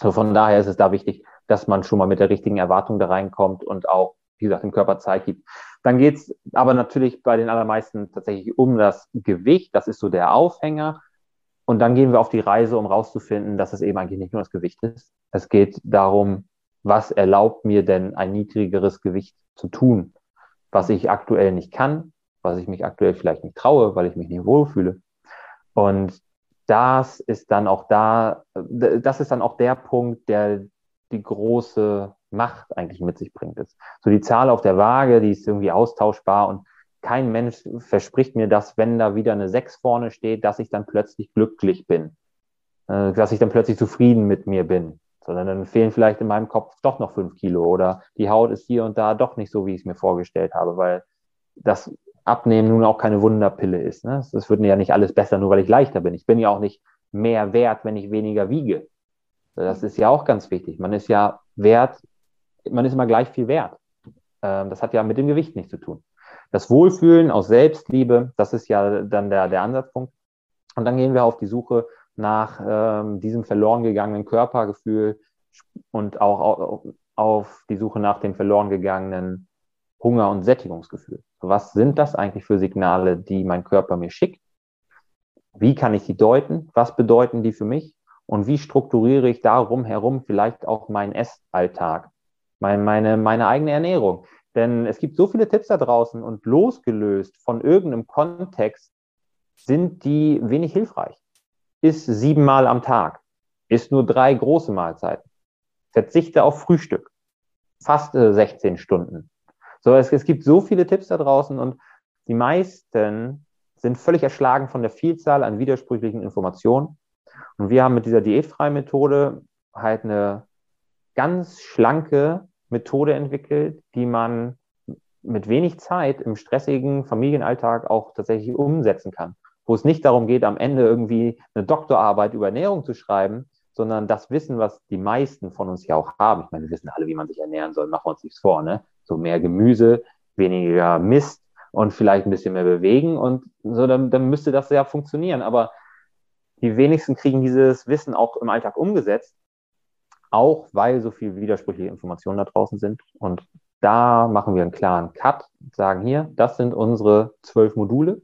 So von daher ist es da wichtig, dass man schon mal mit der richtigen Erwartung da reinkommt und auch, wie gesagt, dem Körper Zeit gibt. Dann geht's aber natürlich bei den allermeisten tatsächlich um das Gewicht. Das ist so der Aufhänger. Und dann gehen wir auf die Reise, um rauszufinden, dass es eben eigentlich nicht nur das Gewicht ist. Es geht darum, was erlaubt mir denn ein niedrigeres Gewicht zu tun, was ich aktuell nicht kann, was ich mich aktuell vielleicht nicht traue, weil ich mich nicht wohlfühle. Und das ist dann auch da, das ist dann auch der Punkt, der die große Macht eigentlich mit sich bringt. So die Zahl auf der Waage, die ist irgendwie austauschbar und kein Mensch verspricht mir, dass wenn da wieder eine 6 vorne steht, dass ich dann plötzlich glücklich bin, äh, dass ich dann plötzlich zufrieden mit mir bin, sondern dann fehlen vielleicht in meinem Kopf doch noch 5 Kilo oder die Haut ist hier und da doch nicht so, wie ich es mir vorgestellt habe, weil das Abnehmen nun auch keine Wunderpille ist. Ne? Das wird ja nicht alles besser, nur weil ich leichter bin. Ich bin ja auch nicht mehr wert, wenn ich weniger wiege. Das ist ja auch ganz wichtig. Man ist ja wert, man ist immer gleich viel wert. Ähm, das hat ja mit dem Gewicht nichts zu tun. Das Wohlfühlen aus Selbstliebe, das ist ja dann der, der Ansatzpunkt. Und dann gehen wir auf die Suche nach ähm, diesem verloren gegangenen Körpergefühl und auch auf, auf die Suche nach dem verloren gegangenen Hunger- und Sättigungsgefühl. Was sind das eigentlich für Signale, die mein Körper mir schickt? Wie kann ich die deuten? Was bedeuten die für mich? Und wie strukturiere ich darum herum vielleicht auch meinen Essalltag? meine, meine, meine eigene Ernährung. Denn es gibt so viele Tipps da draußen und losgelöst von irgendeinem Kontext sind die wenig hilfreich. Ist siebenmal am Tag, ist nur drei große Mahlzeiten, verzichte auf Frühstück, fast 16 Stunden. So, es, es gibt so viele Tipps da draußen und die meisten sind völlig erschlagen von der Vielzahl an widersprüchlichen Informationen. Und wir haben mit dieser diätfreien Methode halt eine ganz schlanke Methode entwickelt, die man mit wenig Zeit im stressigen Familienalltag auch tatsächlich umsetzen kann. Wo es nicht darum geht, am Ende irgendwie eine Doktorarbeit über Ernährung zu schreiben, sondern das Wissen, was die meisten von uns ja auch haben. Ich meine, wir wissen alle, wie man sich ernähren soll, machen wir uns nichts vor, ne? So mehr Gemüse, weniger Mist und vielleicht ein bisschen mehr bewegen und so, dann, dann müsste das ja funktionieren. Aber die wenigsten kriegen dieses Wissen auch im Alltag umgesetzt auch weil so viele widersprüchliche Informationen da draußen sind. Und da machen wir einen klaren Cut, sagen hier, das sind unsere zwölf Module,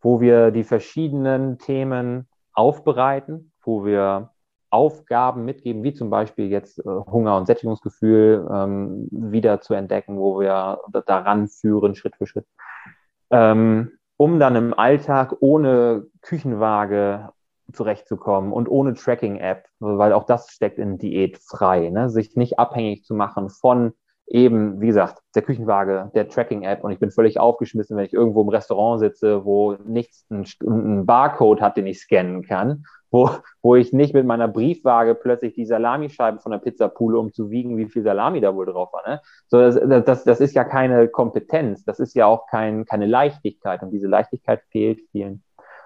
wo wir die verschiedenen Themen aufbereiten, wo wir Aufgaben mitgeben, wie zum Beispiel jetzt äh, Hunger und Sättigungsgefühl ähm, wieder zu entdecken, wo wir daran führen, Schritt für Schritt, ähm, um dann im Alltag ohne Küchenwaage zurechtzukommen und ohne Tracking-App, weil auch das steckt in Diät frei, ne? sich nicht abhängig zu machen von eben, wie gesagt, der Küchenwaage, der Tracking-App und ich bin völlig aufgeschmissen, wenn ich irgendwo im Restaurant sitze, wo nichts einen Barcode hat, den ich scannen kann, wo, wo ich nicht mit meiner Briefwaage plötzlich die Salamischeiben von der Pizza pule, um zu wiegen, wie viel Salami da wohl drauf war. Ne? So, das, das, das ist ja keine Kompetenz, das ist ja auch kein, keine Leichtigkeit und diese Leichtigkeit fehlt vielen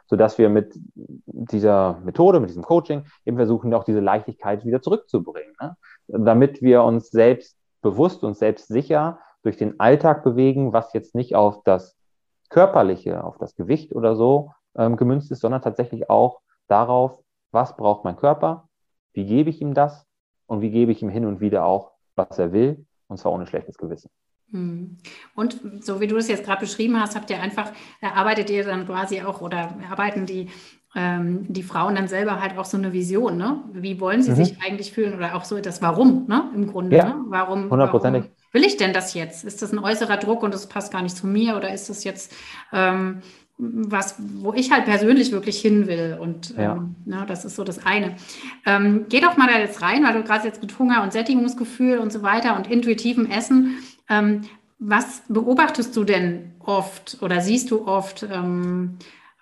sodass wir mit dieser Methode, mit diesem Coaching eben versuchen, auch diese Leichtigkeit wieder zurückzubringen, ne? damit wir uns selbst bewusst und selbstsicher durch den Alltag bewegen, was jetzt nicht auf das Körperliche, auf das Gewicht oder so ähm, gemünzt ist, sondern tatsächlich auch darauf, was braucht mein Körper, wie gebe ich ihm das und wie gebe ich ihm hin und wieder auch, was er will, und zwar ohne schlechtes Gewissen. Hm. Und so wie du es jetzt gerade beschrieben hast, habt ihr einfach, erarbeitet ihr dann quasi auch oder arbeiten die, ähm, die Frauen dann selber halt auch so eine Vision, ne? Wie wollen sie mhm. sich eigentlich fühlen oder auch so das Warum, ne? Im Grunde, ja, ne? Warum, hundertprozentig. will ich denn das jetzt? Ist das ein äußerer Druck und das passt gar nicht zu mir oder ist das jetzt ähm, was, wo ich halt persönlich wirklich hin will. Und ja. ähm, na, das ist so das eine. Ähm, geh doch mal da jetzt rein, weil du gerade jetzt mit Hunger und Sättigungsgefühl und so weiter und intuitivem Essen ähm, was beobachtest du denn oft oder siehst du oft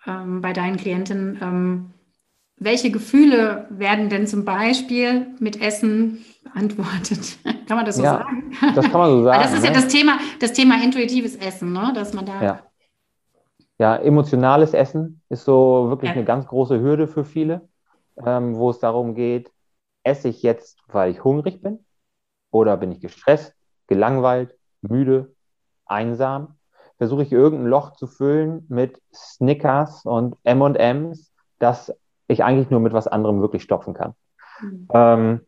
ähm, bei deinen Klientinnen? Ähm, welche Gefühle werden denn zum Beispiel mit Essen beantwortet? kann man das so ja, sagen? Das kann man so sagen. das ist ne? ja das Thema, das Thema intuitives Essen, ne? dass man da. Ja. ja emotionales Essen ist so wirklich ja. eine ganz große Hürde für viele, ähm, wo es darum geht, esse ich jetzt, weil ich hungrig bin? Oder bin ich gestresst? gelangweilt, müde, einsam, versuche ich irgendein Loch zu füllen mit Snickers und M&Ms, das ich eigentlich nur mit was anderem wirklich stopfen kann. Mhm. Ähm,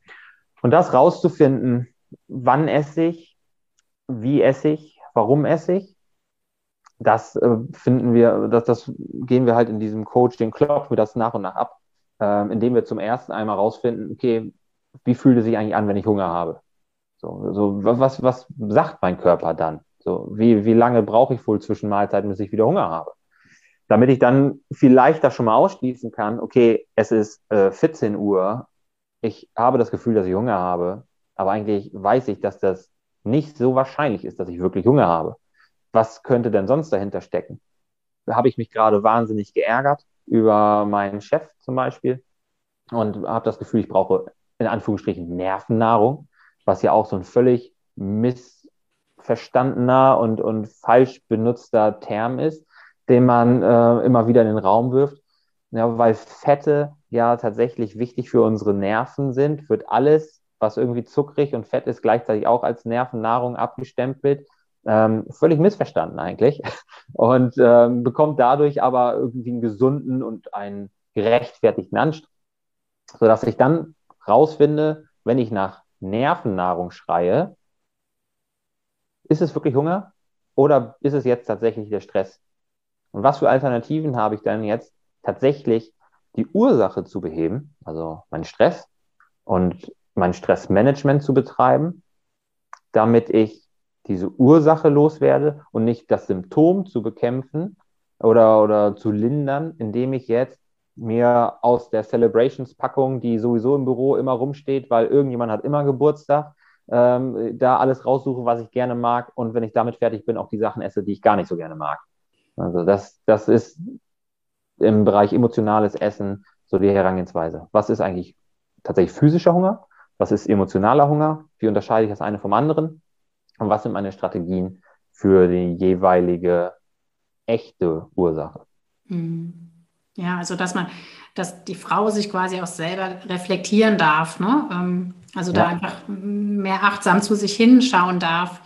und das rauszufinden, wann esse ich, wie esse ich, warum esse ich, das äh, finden wir, das, das gehen wir halt in diesem Coaching, klopfen wir das nach und nach ab, äh, indem wir zum ersten einmal rausfinden, okay, wie fühlt es sich eigentlich an, wenn ich Hunger habe? So, so was, was sagt mein Körper dann? So, wie, wie lange brauche ich wohl zwischen Mahlzeiten, bis ich wieder Hunger habe? Damit ich dann vielleicht das schon mal ausschließen kann, okay, es ist äh, 14 Uhr, ich habe das Gefühl, dass ich Hunger habe, aber eigentlich weiß ich, dass das nicht so wahrscheinlich ist, dass ich wirklich Hunger habe. Was könnte denn sonst dahinter stecken? Da habe ich mich gerade wahnsinnig geärgert über meinen Chef zum Beispiel und habe das Gefühl, ich brauche in Anführungsstrichen Nervennahrung was ja auch so ein völlig missverstandener und, und falsch benutzter Term ist, den man äh, immer wieder in den Raum wirft. Ja, weil Fette ja tatsächlich wichtig für unsere Nerven sind, wird alles, was irgendwie zuckrig und fett ist, gleichzeitig auch als Nervennahrung abgestempelt. Ähm, völlig missverstanden eigentlich. Und ähm, bekommt dadurch aber irgendwie einen gesunden und einen gerechtfertigten Anstrich. Sodass ich dann rausfinde, wenn ich nach Nervennahrung schreie, ist es wirklich Hunger oder ist es jetzt tatsächlich der Stress? Und was für Alternativen habe ich dann jetzt tatsächlich die Ursache zu beheben, also mein Stress und mein Stressmanagement zu betreiben, damit ich diese Ursache loswerde und nicht das Symptom zu bekämpfen oder, oder zu lindern, indem ich jetzt mir aus der Celebrations-Packung, die sowieso im Büro immer rumsteht, weil irgendjemand hat immer Geburtstag, ähm, da alles raussuche, was ich gerne mag und wenn ich damit fertig bin, auch die Sachen esse, die ich gar nicht so gerne mag. Also das, das ist im Bereich emotionales Essen so die Herangehensweise. Was ist eigentlich tatsächlich physischer Hunger? Was ist emotionaler Hunger? Wie unterscheide ich das eine vom anderen? Und was sind meine Strategien für die jeweilige echte Ursache? Mhm. Ja, also dass man, dass die Frau sich quasi auch selber reflektieren darf, ne? Ähm, also ja. da einfach mehr achtsam zu sich hinschauen darf.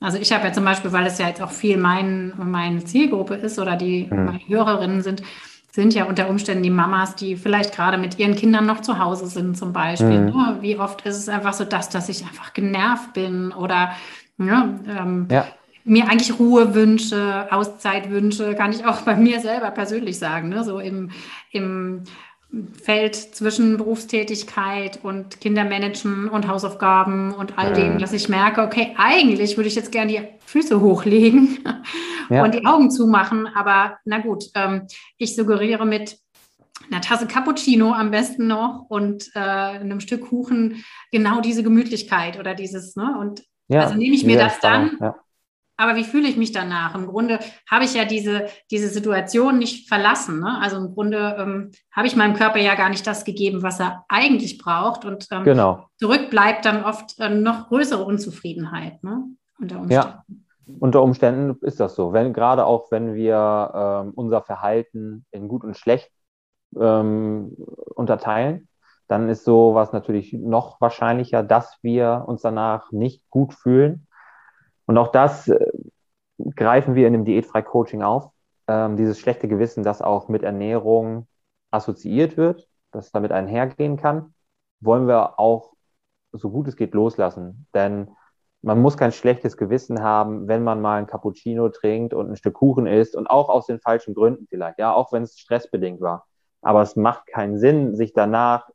Also ich habe ja zum Beispiel, weil es ja jetzt auch viel mein, meine Zielgruppe ist oder die mhm. meine Hörerinnen sind, sind ja unter Umständen die Mamas, die vielleicht gerade mit ihren Kindern noch zu Hause sind zum Beispiel. Mhm. Ne? Wie oft ist es einfach so das, dass ich einfach genervt bin oder ja, ähm, ja. Mir eigentlich Ruhe wünsche, Auszeit wünsche, kann ich auch bei mir selber persönlich sagen. Ne? So im, im Feld zwischen Berufstätigkeit und Kindermanagen und Hausaufgaben und all dem, dass ich merke, okay, eigentlich würde ich jetzt gerne die Füße hochlegen ja. und die Augen zumachen, aber na gut, ähm, ich suggeriere mit einer Tasse Cappuccino am besten noch und äh, einem Stück Kuchen genau diese Gemütlichkeit oder dieses, ne? Und ja, also nehme ich mir das dann ja. Aber wie fühle ich mich danach? Im Grunde habe ich ja diese, diese Situation nicht verlassen. Ne? Also im Grunde ähm, habe ich meinem Körper ja gar nicht das gegeben, was er eigentlich braucht. Und ähm, genau. zurück bleibt dann oft äh, noch größere Unzufriedenheit. Ne? Unter Umständen. Ja. Unter Umständen ist das so. Wenn, gerade auch wenn wir ähm, unser Verhalten in gut und schlecht ähm, unterteilen, dann ist sowas natürlich noch wahrscheinlicher, dass wir uns danach nicht gut fühlen und auch das äh, greifen wir in dem Diätfrei-Coaching auf. Ähm, dieses schlechte Gewissen, das auch mit Ernährung assoziiert wird, das damit einhergehen kann, wollen wir auch so gut es geht loslassen. Denn man muss kein schlechtes Gewissen haben, wenn man mal ein Cappuccino trinkt und ein Stück Kuchen isst und auch aus den falschen Gründen vielleicht, ja, auch wenn es stressbedingt war. Aber es macht keinen Sinn, sich danach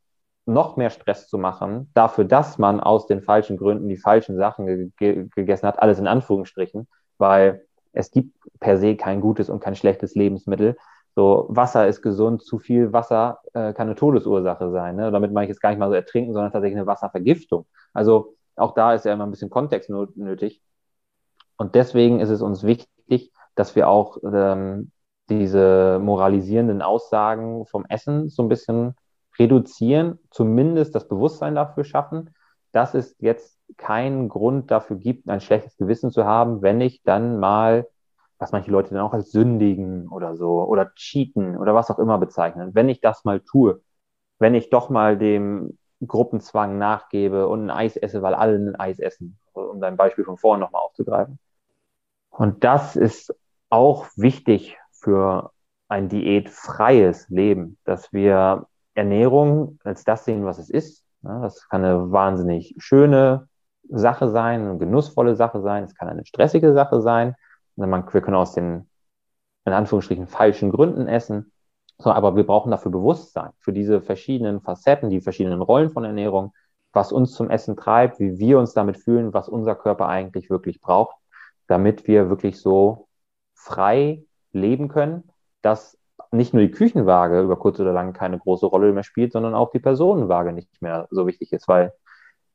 noch mehr Stress zu machen, dafür, dass man aus den falschen Gründen die falschen Sachen ge ge gegessen hat, alles in Anführungsstrichen, weil es gibt per se kein gutes und kein schlechtes Lebensmittel. So, Wasser ist gesund, zu viel Wasser äh, kann eine Todesursache sein. Ne? Damit meine ich jetzt gar nicht mal so ertrinken, sondern tatsächlich eine Wasservergiftung. Also auch da ist ja immer ein bisschen Kontext nötig. Und deswegen ist es uns wichtig, dass wir auch ähm, diese moralisierenden Aussagen vom Essen so ein bisschen reduzieren, zumindest das Bewusstsein dafür schaffen, dass es jetzt keinen Grund dafür gibt, ein schlechtes Gewissen zu haben, wenn ich dann mal, was manche Leute dann auch als sündigen oder so oder cheaten oder was auch immer bezeichnen, wenn ich das mal tue, wenn ich doch mal dem Gruppenzwang nachgebe und ein Eis esse, weil alle ein Eis essen, um dein Beispiel von vorhin nochmal aufzugreifen. Und das ist auch wichtig für ein diätfreies Leben, dass wir Ernährung als das sehen, was es ist. Das kann eine wahnsinnig schöne Sache sein, eine genussvolle Sache sein, es kann eine stressige Sache sein. wir können aus den, in Anführungsstrichen, falschen Gründen essen. Aber wir brauchen dafür Bewusstsein, für diese verschiedenen Facetten, die verschiedenen Rollen von Ernährung, was uns zum Essen treibt, wie wir uns damit fühlen, was unser Körper eigentlich wirklich braucht, damit wir wirklich so frei leben können, dass nicht nur die Küchenwaage über kurz oder lang keine große Rolle mehr spielt, sondern auch die Personenwaage nicht mehr so wichtig ist, weil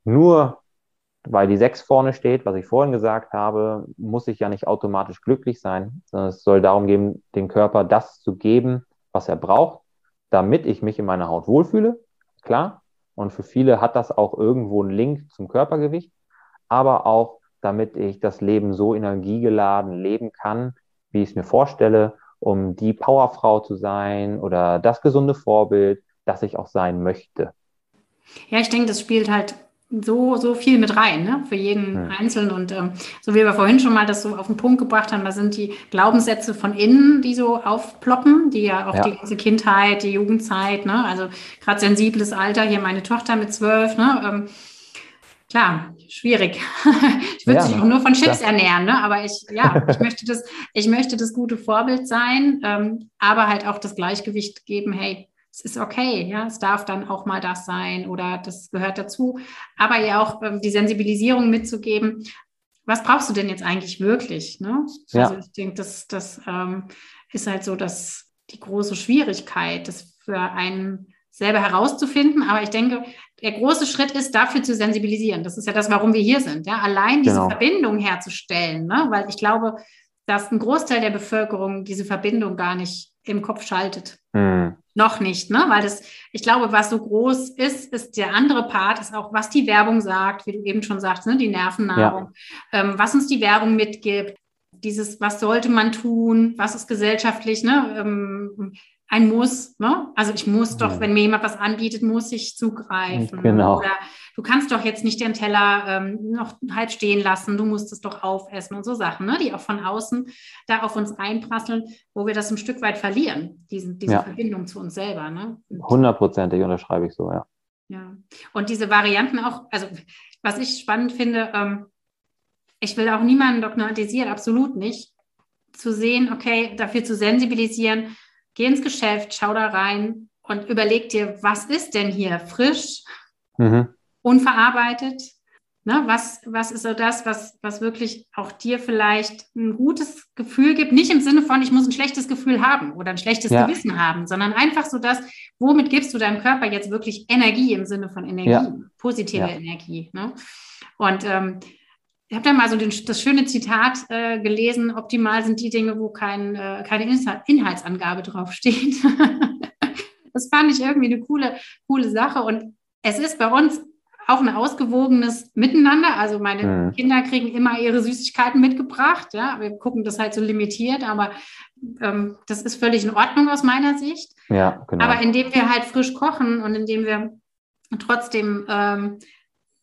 nur weil die 6 vorne steht, was ich vorhin gesagt habe, muss ich ja nicht automatisch glücklich sein, sondern es soll darum gehen, den Körper das zu geben, was er braucht, damit ich mich in meiner Haut wohlfühle, klar. Und für viele hat das auch irgendwo einen Link zum Körpergewicht, aber auch damit ich das Leben so energiegeladen leben kann, wie ich es mir vorstelle um die Powerfrau zu sein oder das gesunde Vorbild, das ich auch sein möchte. Ja, ich denke, das spielt halt so, so viel mit rein, ne? für jeden hm. Einzelnen. Und ähm, so wie wir vorhin schon mal das so auf den Punkt gebracht haben, da sind die Glaubenssätze von innen, die so aufploppen, die ja auch ja. die ganze Kindheit, die Jugendzeit, ne? also gerade sensibles Alter, hier meine Tochter mit zwölf, ne? Ähm, klar, schwierig. ich würde ja, sich auch nur von Chips klar. ernähren, ne? aber ich, ja, ich möchte das, ich möchte das gute Vorbild sein, ähm, aber halt auch das Gleichgewicht geben, hey, es ist okay, ja, es darf dann auch mal das sein oder das gehört dazu. Aber ja auch ähm, die Sensibilisierung mitzugeben, was brauchst du denn jetzt eigentlich wirklich? Ne? Ja. Also ich denke, das, das ähm, ist halt so, dass die große Schwierigkeit, das für einen selber herauszufinden. Aber ich denke, der große Schritt ist, dafür zu sensibilisieren. Das ist ja das, warum wir hier sind. Ja? Allein diese genau. Verbindung herzustellen, ne? weil ich glaube, dass ein Großteil der Bevölkerung diese Verbindung gar nicht im Kopf schaltet. Mhm. Noch nicht, ne? Weil das, ich glaube, was so groß ist, ist der andere Part, ist auch, was die Werbung sagt, wie du eben schon sagst, ne? die Nervennahrung, ja. ähm, was uns die Werbung mitgibt, dieses, was sollte man tun, was ist gesellschaftlich, ne? Ähm, ein Muss, ne? Also ich muss doch, ja. wenn mir jemand was anbietet, muss ich zugreifen. Genau. Oder du kannst doch jetzt nicht den Teller ähm, noch halb stehen lassen, du musst es doch aufessen und so Sachen, ne? die auch von außen da auf uns einprasseln, wo wir das ein Stück weit verlieren, diesen, diese ja. Verbindung zu uns selber. Ne? Hundertprozentig unterschreibe ich so, ja. Ja. Und diese Varianten auch, also was ich spannend finde, ähm, ich will auch niemanden dogmatisieren, absolut nicht, zu sehen, okay, dafür zu sensibilisieren, geh ins Geschäft, schau da rein und überleg dir, was ist denn hier frisch, mhm. unverarbeitet? Ne, was, was ist so das, was, was wirklich auch dir vielleicht ein gutes Gefühl gibt? Nicht im Sinne von, ich muss ein schlechtes Gefühl haben oder ein schlechtes ja. Gewissen haben, sondern einfach so das, womit gibst du deinem Körper jetzt wirklich Energie im Sinne von Energie, ja. positive ja. Energie. Ne? Und ähm, ich habe da mal so den, das schöne Zitat äh, gelesen, optimal sind die Dinge, wo kein, äh, keine Inhaltsangabe draufsteht. das fand ich irgendwie eine coole, coole Sache. Und es ist bei uns auch ein ausgewogenes Miteinander. Also meine mhm. Kinder kriegen immer ihre Süßigkeiten mitgebracht. Ja, wir gucken das halt so limitiert, aber ähm, das ist völlig in Ordnung aus meiner Sicht. Ja, genau. Aber indem wir halt frisch kochen und indem wir trotzdem ähm,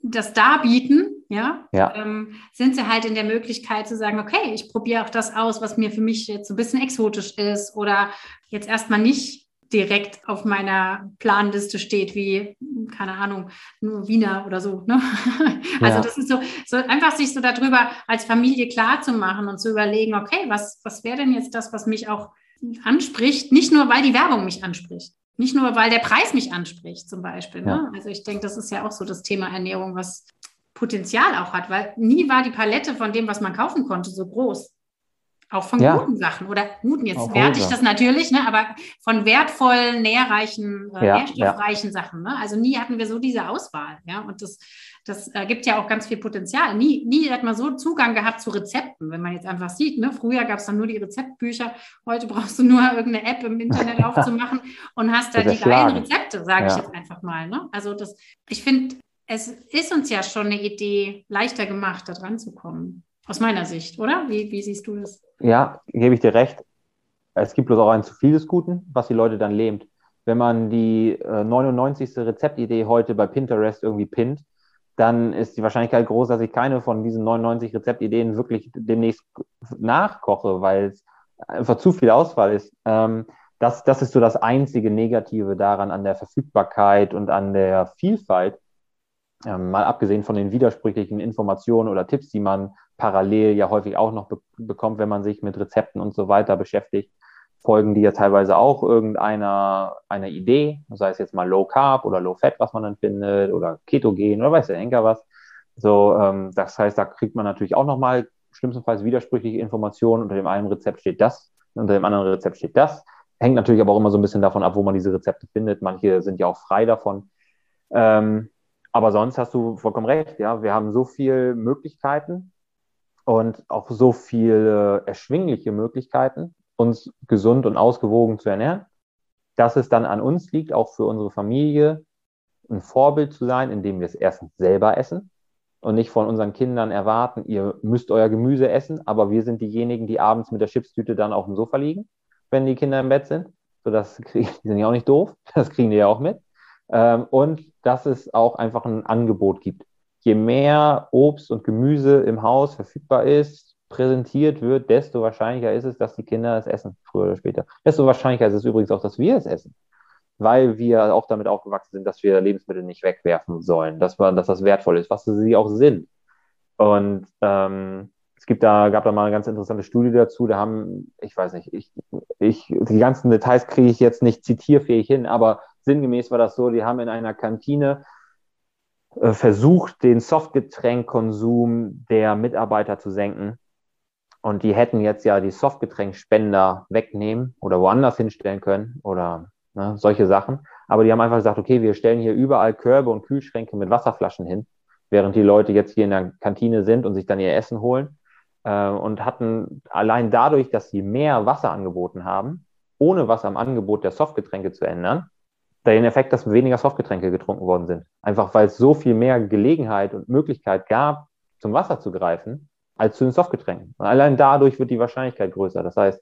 das darbieten, ja, ja. Ähm, sind sie halt in der Möglichkeit zu sagen, okay, ich probiere auch das aus, was mir für mich jetzt so ein bisschen exotisch ist oder jetzt erstmal nicht direkt auf meiner Planliste steht, wie, keine Ahnung, nur Wiener oder so. Ne? Also ja. das ist so, so einfach sich so darüber als Familie klar zu machen und zu überlegen, okay, was, was wäre denn jetzt das, was mich auch anspricht, nicht nur, weil die Werbung mich anspricht. Nicht nur, weil der Preis mich anspricht, zum Beispiel. Ne? Ja. Also ich denke, das ist ja auch so das Thema Ernährung, was Potenzial auch hat, weil nie war die Palette von dem, was man kaufen konnte, so groß. Auch von ja. guten Sachen oder guten, jetzt auch werte ich das natürlich, ne, aber von wertvollen, nährreichen, äh, ja, nährstoffreichen ja. Sachen. Ne? Also nie hatten wir so diese Auswahl. Ja? Und das, das äh, gibt ja auch ganz viel Potenzial. Nie, nie hat man so Zugang gehabt zu Rezepten, wenn man jetzt einfach sieht. Ne? Früher gab es dann nur die Rezeptbücher, heute brauchst du nur irgendeine App im Internet aufzumachen und hast da die geilen Rezepte, sage ich jetzt einfach mal. Ne? Also das, ich finde, es ist uns ja schon eine Idee leichter gemacht, da dran zu kommen. Aus meiner Sicht, oder? Wie, wie siehst du das? Ja, gebe ich dir recht. Es gibt bloß auch ein zu viel des Guten, was die Leute dann lähmt. Wenn man die äh, 99. Rezeptidee heute bei Pinterest irgendwie pinnt, dann ist die Wahrscheinlichkeit groß, dass ich keine von diesen 99 Rezeptideen wirklich demnächst nachkoche, weil es einfach zu viel Auswahl ist. Ähm, das, das ist so das einzige Negative daran an der Verfügbarkeit und an der Vielfalt. Ähm, mal abgesehen von den widersprüchlichen Informationen oder Tipps, die man parallel ja häufig auch noch be bekommt, wenn man sich mit Rezepten und so weiter beschäftigt, folgen die ja teilweise auch irgendeiner einer Idee, sei es jetzt mal Low Carb oder Low Fat, was man dann findet, oder Ketogen oder weiß der Henker was. So, ähm, das heißt, da kriegt man natürlich auch nochmal schlimmstenfalls widersprüchliche Informationen. Unter dem einen Rezept steht das, unter dem anderen Rezept steht das. Hängt natürlich aber auch immer so ein bisschen davon ab, wo man diese Rezepte findet. Manche sind ja auch frei davon. Ähm, aber sonst hast du vollkommen recht, ja. Wir haben so viele Möglichkeiten und auch so viele erschwingliche Möglichkeiten, uns gesund und ausgewogen zu ernähren, dass es dann an uns liegt, auch für unsere Familie ein Vorbild zu sein, indem wir es erstens selber essen und nicht von unseren Kindern erwarten, ihr müsst euer Gemüse essen, aber wir sind diejenigen, die abends mit der Chipstüte dann auf dem Sofa liegen, wenn die Kinder im Bett sind. So, das kriegen, die sind ja auch nicht doof, das kriegen die ja auch mit. Ähm, und dass es auch einfach ein Angebot gibt. Je mehr Obst und Gemüse im Haus verfügbar ist, präsentiert wird, desto wahrscheinlicher ist es, dass die Kinder es essen, früher oder später. Desto wahrscheinlicher ist es übrigens auch, dass wir es essen, weil wir auch damit aufgewachsen sind, dass wir Lebensmittel nicht wegwerfen sollen, dass, man, dass das wertvoll ist, was sie auch sind. Und ähm, gibt da, gab da mal eine ganz interessante Studie dazu. Da haben, ich weiß nicht, ich, ich, die ganzen Details kriege ich jetzt nicht zitierfähig hin, aber sinngemäß war das so, die haben in einer Kantine äh, versucht, den Softgetränkkonsum der Mitarbeiter zu senken. Und die hätten jetzt ja die Softgetränkspender wegnehmen oder woanders hinstellen können oder ne, solche Sachen. Aber die haben einfach gesagt, okay, wir stellen hier überall Körbe und Kühlschränke mit Wasserflaschen hin, während die Leute jetzt hier in der Kantine sind und sich dann ihr Essen holen. Äh, und hatten allein dadurch, dass sie mehr Wasser angeboten haben, ohne was am Angebot der Softgetränke zu ändern, den Effekt, dass weniger Softgetränke getrunken worden sind. Einfach weil es so viel mehr Gelegenheit und Möglichkeit gab, zum Wasser zu greifen, als zu den Softgetränken. Und allein dadurch wird die Wahrscheinlichkeit größer. Das heißt,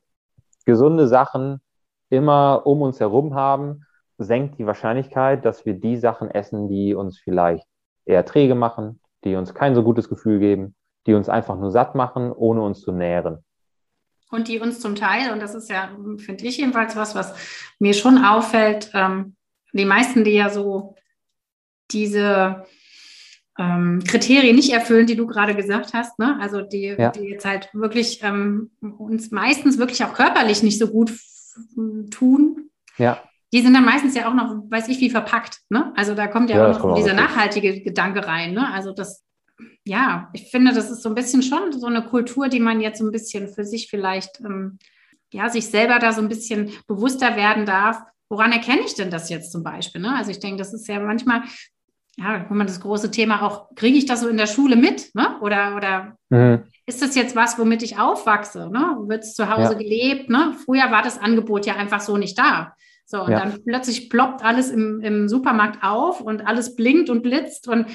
gesunde Sachen immer um uns herum haben, senkt die Wahrscheinlichkeit, dass wir die Sachen essen, die uns vielleicht eher träge machen, die uns kein so gutes Gefühl geben, die uns einfach nur satt machen, ohne uns zu nähren. Und die uns zum Teil, und das ist ja, finde ich jedenfalls was, was mir schon auffällt, ähm, die meisten, die ja so diese ähm, Kriterien nicht erfüllen, die du gerade gesagt hast, ne? also die, ja. die jetzt halt wirklich ähm, uns meistens wirklich auch körperlich nicht so gut tun, ja. die sind dann meistens ja auch noch, weiß ich wie, verpackt. Ne? Also da kommt ja, ja auch noch dieser nachhaltige Gedanke rein. Ne? Also das, ja, ich finde, das ist so ein bisschen schon so eine Kultur, die man jetzt so ein bisschen für sich vielleicht, ähm, ja, sich selber da so ein bisschen bewusster werden darf, woran erkenne ich denn das jetzt zum Beispiel? Ne? Also ich denke, das ist ja manchmal, ja, wenn man das große Thema auch, kriege ich das so in der Schule mit? Ne? Oder, oder mhm. ist das jetzt was, womit ich aufwachse? Ne? Wird es zu Hause ja. gelebt? Ne? Früher war das Angebot ja einfach so nicht da. So, und ja. dann plötzlich ploppt alles im, im Supermarkt auf und alles blinkt und blitzt und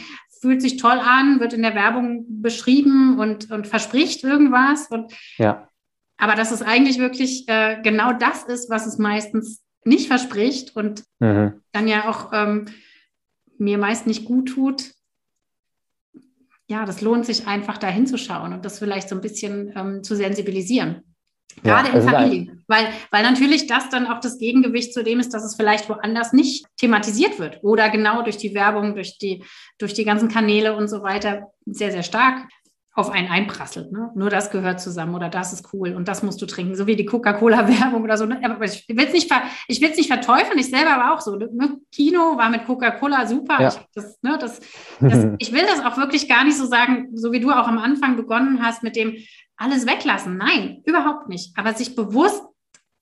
fühlt sich toll an, wird in der Werbung beschrieben und, und verspricht irgendwas. Und, ja. Aber dass es eigentlich wirklich äh, genau das ist, was es meistens nicht verspricht und mhm. dann ja auch ähm, mir meist nicht gut tut, ja, das lohnt sich einfach da hinzuschauen und das vielleicht so ein bisschen ähm, zu sensibilisieren. Gerade ja, in Familien. Weil, weil natürlich das dann auch das Gegengewicht zu dem ist, dass es vielleicht woanders nicht thematisiert wird oder genau durch die Werbung, durch die, durch die ganzen Kanäle und so weiter sehr, sehr stark auf einen einprasselt. Ne? Nur das gehört zusammen oder das ist cool und das musst du trinken, so wie die Coca-Cola-Werbung oder so. Ne? Aber ich will es nicht, ich nicht verteufeln, ich selber war auch so. Ne? Kino war mit Coca-Cola super. Ja. Ich, das, ne, das, das, ich will das auch wirklich gar nicht so sagen, so wie du auch am Anfang begonnen hast mit dem alles weglassen. Nein, überhaupt nicht. Aber sich bewusst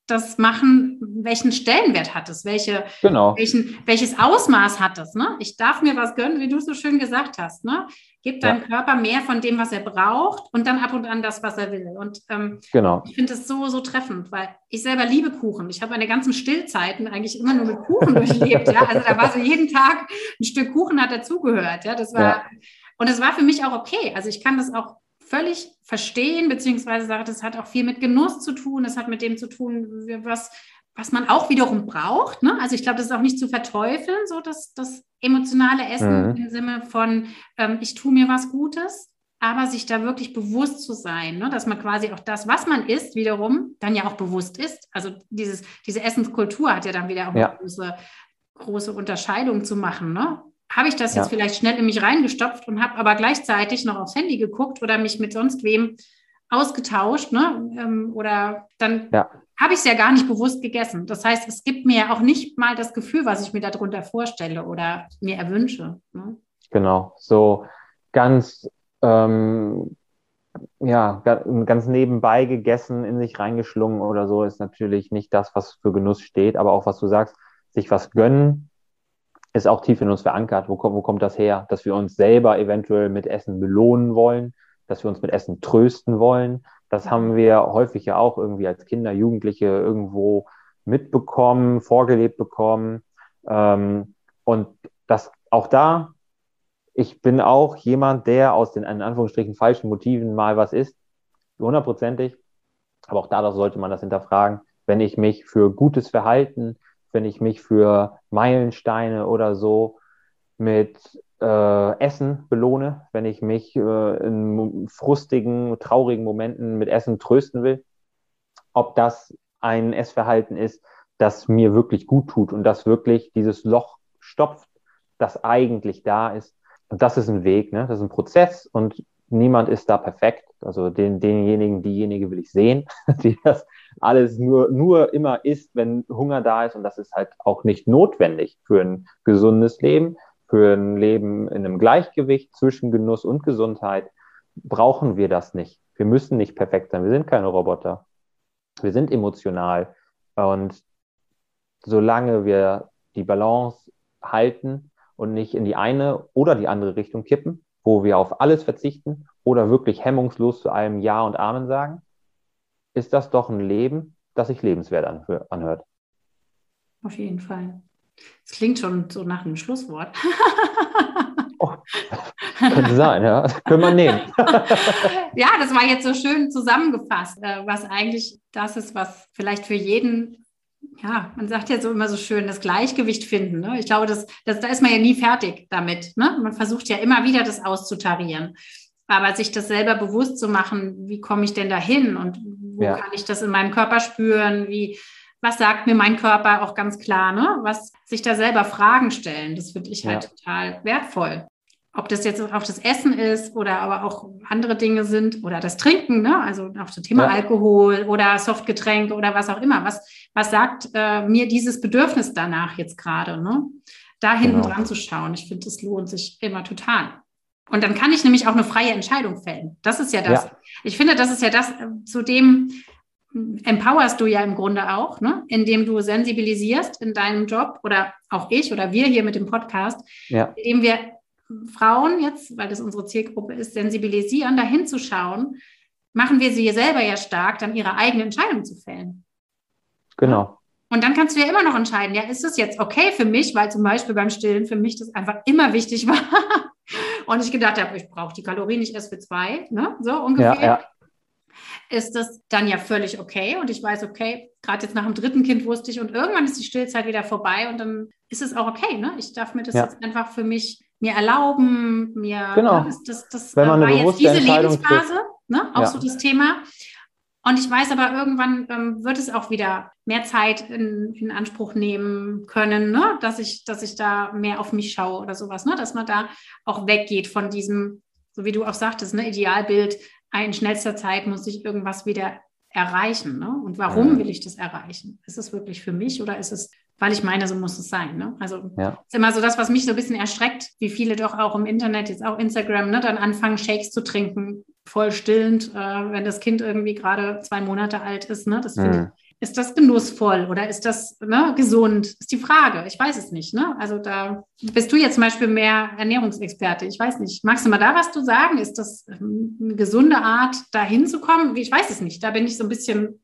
das machen, welchen Stellenwert hat es, welche, genau. welchen, welches Ausmaß hat es. Ne? Ich darf mir was gönnen, wie du so schön gesagt hast. Ne? Gib deinem ja. Körper mehr von dem, was er braucht und dann ab und an das, was er will. Und ähm, genau. ich finde es so, so treffend, weil ich selber liebe Kuchen. Ich habe meine ganzen Stillzeiten eigentlich immer nur mit Kuchen durchlebt. Ja? Also da war so jeden Tag ein Stück Kuchen hat dazugehört. Ja? Das war, ja. und es war für mich auch okay. Also ich kann das auch völlig verstehen, beziehungsweise sage, das hat auch viel mit Genuss zu tun, das hat mit dem zu tun, was, was man auch wiederum braucht. Ne? Also ich glaube, das ist auch nicht zu verteufeln, so das, das emotionale Essen mhm. im Sinne von, ähm, ich tue mir was Gutes, aber sich da wirklich bewusst zu sein, ne? dass man quasi auch das, was man isst, wiederum dann ja auch bewusst ist. Also dieses, diese Essenskultur hat ja dann wieder auch ja. eine große, große Unterscheidung zu machen. Ne? Habe ich das ja. jetzt vielleicht schnell in mich reingestopft und habe aber gleichzeitig noch aufs Handy geguckt oder mich mit sonst wem ausgetauscht, ne? Ähm, oder dann ja. habe ich es ja gar nicht bewusst gegessen. Das heißt, es gibt mir auch nicht mal das Gefühl, was ich mir darunter vorstelle oder mir erwünsche. Ne? Genau, so ganz ähm, ja, ganz nebenbei gegessen, in sich reingeschlungen oder so, ist natürlich nicht das, was für Genuss steht, aber auch was du sagst, sich was gönnen, ist auch tief in uns verankert. Wo kommt, wo kommt das her? Dass wir uns selber eventuell mit Essen belohnen wollen, dass wir uns mit Essen trösten wollen. Das haben wir häufig ja auch irgendwie als Kinder, Jugendliche irgendwo mitbekommen, vorgelebt bekommen. Ähm, und das auch da, ich bin auch jemand, der aus den in Anführungsstrichen falschen Motiven mal was isst, hundertprozentig. Aber auch dadurch sollte man das hinterfragen. Wenn ich mich für gutes Verhalten, wenn ich mich für Meilensteine oder so mit äh, Essen belohne, wenn ich mich äh, in frustigen, traurigen Momenten mit Essen trösten will, ob das ein Essverhalten ist, das mir wirklich gut tut und das wirklich dieses Loch stopft, das eigentlich da ist. Und das ist ein Weg, ne? das ist ein Prozess und niemand ist da perfekt. Also den, denjenigen, diejenige will ich sehen, die das alles nur, nur immer isst, wenn Hunger da ist. Und das ist halt auch nicht notwendig für ein gesundes Leben, für ein Leben in einem Gleichgewicht zwischen Genuss und Gesundheit. Brauchen wir das nicht. Wir müssen nicht perfekt sein. Wir sind keine Roboter. Wir sind emotional. Und solange wir die Balance halten und nicht in die eine oder die andere Richtung kippen, wo wir auf alles verzichten oder wirklich hemmungslos zu einem Ja und Amen sagen, ist das doch ein Leben, das sich lebenswert anhört. Auf jeden Fall. Es klingt schon so nach einem Schlusswort. oh, könnte sein, ja. Das können wir nehmen. ja, das war jetzt so schön zusammengefasst, äh, was eigentlich das ist, was vielleicht für jeden ja, man sagt ja so immer so schön, das Gleichgewicht finden. Ne? Ich glaube, das, das, da ist man ja nie fertig damit. Ne? Man versucht ja immer wieder, das auszutarieren. Aber sich das selber bewusst zu machen, wie komme ich denn dahin und wo ja. kann ich das in meinem Körper spüren? Wie, was sagt mir mein Körper auch ganz klar? Ne? Was sich da selber Fragen stellen, das finde ich halt ja. total wertvoll ob das jetzt auch das Essen ist oder aber auch andere Dinge sind oder das Trinken, ne? also auch das Thema ja. Alkohol oder Softgetränke oder was auch immer. Was, was sagt äh, mir dieses Bedürfnis danach jetzt gerade? Ne? Da hinten genau. dran zu schauen. Ich finde, das lohnt sich immer total. Und dann kann ich nämlich auch eine freie Entscheidung fällen. Das ist ja das. Ja. Ich finde, das ist ja das, äh, zu dem hm, empowerst du ja im Grunde auch, ne? indem du sensibilisierst in deinem Job oder auch ich oder wir hier mit dem Podcast, ja. indem wir Frauen jetzt, weil das unsere Zielgruppe ist, sensibilisieren, dahin zu schauen, machen wir sie selber ja stark, dann ihre eigene Entscheidung zu fällen. Genau. Und dann kannst du ja immer noch entscheiden, ja, ist es jetzt okay für mich, weil zum Beispiel beim Stillen für mich das einfach immer wichtig war. Und ich gedacht habe, ich brauche die Kalorien nicht erst für zwei, ne? so ungefähr. Ja, ja. Ist das dann ja völlig okay. Und ich weiß, okay, gerade jetzt nach dem dritten Kind wusste ich, und irgendwann ist die Stillzeit wieder vorbei und dann ist es auch okay. Ne? Ich darf mir das ja. jetzt einfach für mich mir erlauben, mir genau. das, das, das Wenn man eine war jetzt diese Lebensphase, ne, auch ja. so das Thema. Und ich weiß aber, irgendwann ähm, wird es auch wieder mehr Zeit in, in Anspruch nehmen können, ne? dass, ich, dass ich da mehr auf mich schaue oder sowas, ne? dass man da auch weggeht von diesem, so wie du auch sagtest, ne? Idealbild, in schnellster Zeit muss ich irgendwas wieder erreichen. Ne? Und warum mhm. will ich das erreichen? Ist es wirklich für mich oder ist es weil ich meine, so muss es sein. Ne? Also ja. ist immer so das, was mich so ein bisschen erschreckt, wie viele doch auch im Internet, jetzt auch Instagram, ne, dann anfangen, Shakes zu trinken, voll stillend, äh, wenn das Kind irgendwie gerade zwei Monate alt ist. Ne? Das mhm. ist das genussvoll oder ist das ne, gesund? Ist die Frage. Ich weiß es nicht. Ne? Also da bist du jetzt zum Beispiel mehr Ernährungsexperte. Ich weiß nicht. Magst du mal da was zu sagen? Ist das ähm, eine gesunde Art, da hinzukommen? Ich weiß es nicht. Da bin ich so ein bisschen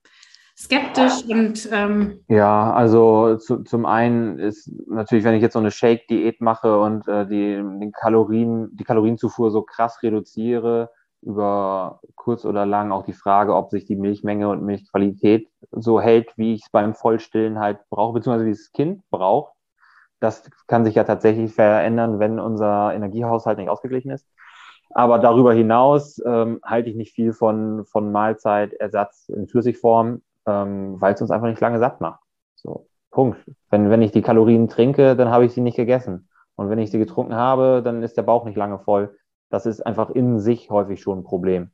skeptisch und ähm ja, also zu, zum einen ist natürlich, wenn ich jetzt so eine Shake-Diät mache und äh, die den Kalorien, die Kalorienzufuhr so krass reduziere, über kurz oder lang auch die Frage, ob sich die Milchmenge und Milchqualität so hält, wie ich es beim Vollstillen halt brauche, beziehungsweise wie das Kind braucht. Das kann sich ja tatsächlich verändern, wenn unser Energiehaushalt nicht ausgeglichen ist. Aber darüber hinaus ähm, halte ich nicht viel von, von Mahlzeitersatz in Flüssigform ähm, weil es uns einfach nicht lange satt macht. So, Punkt. Wenn, wenn ich die Kalorien trinke, dann habe ich sie nicht gegessen. Und wenn ich sie getrunken habe, dann ist der Bauch nicht lange voll. Das ist einfach in sich häufig schon ein Problem.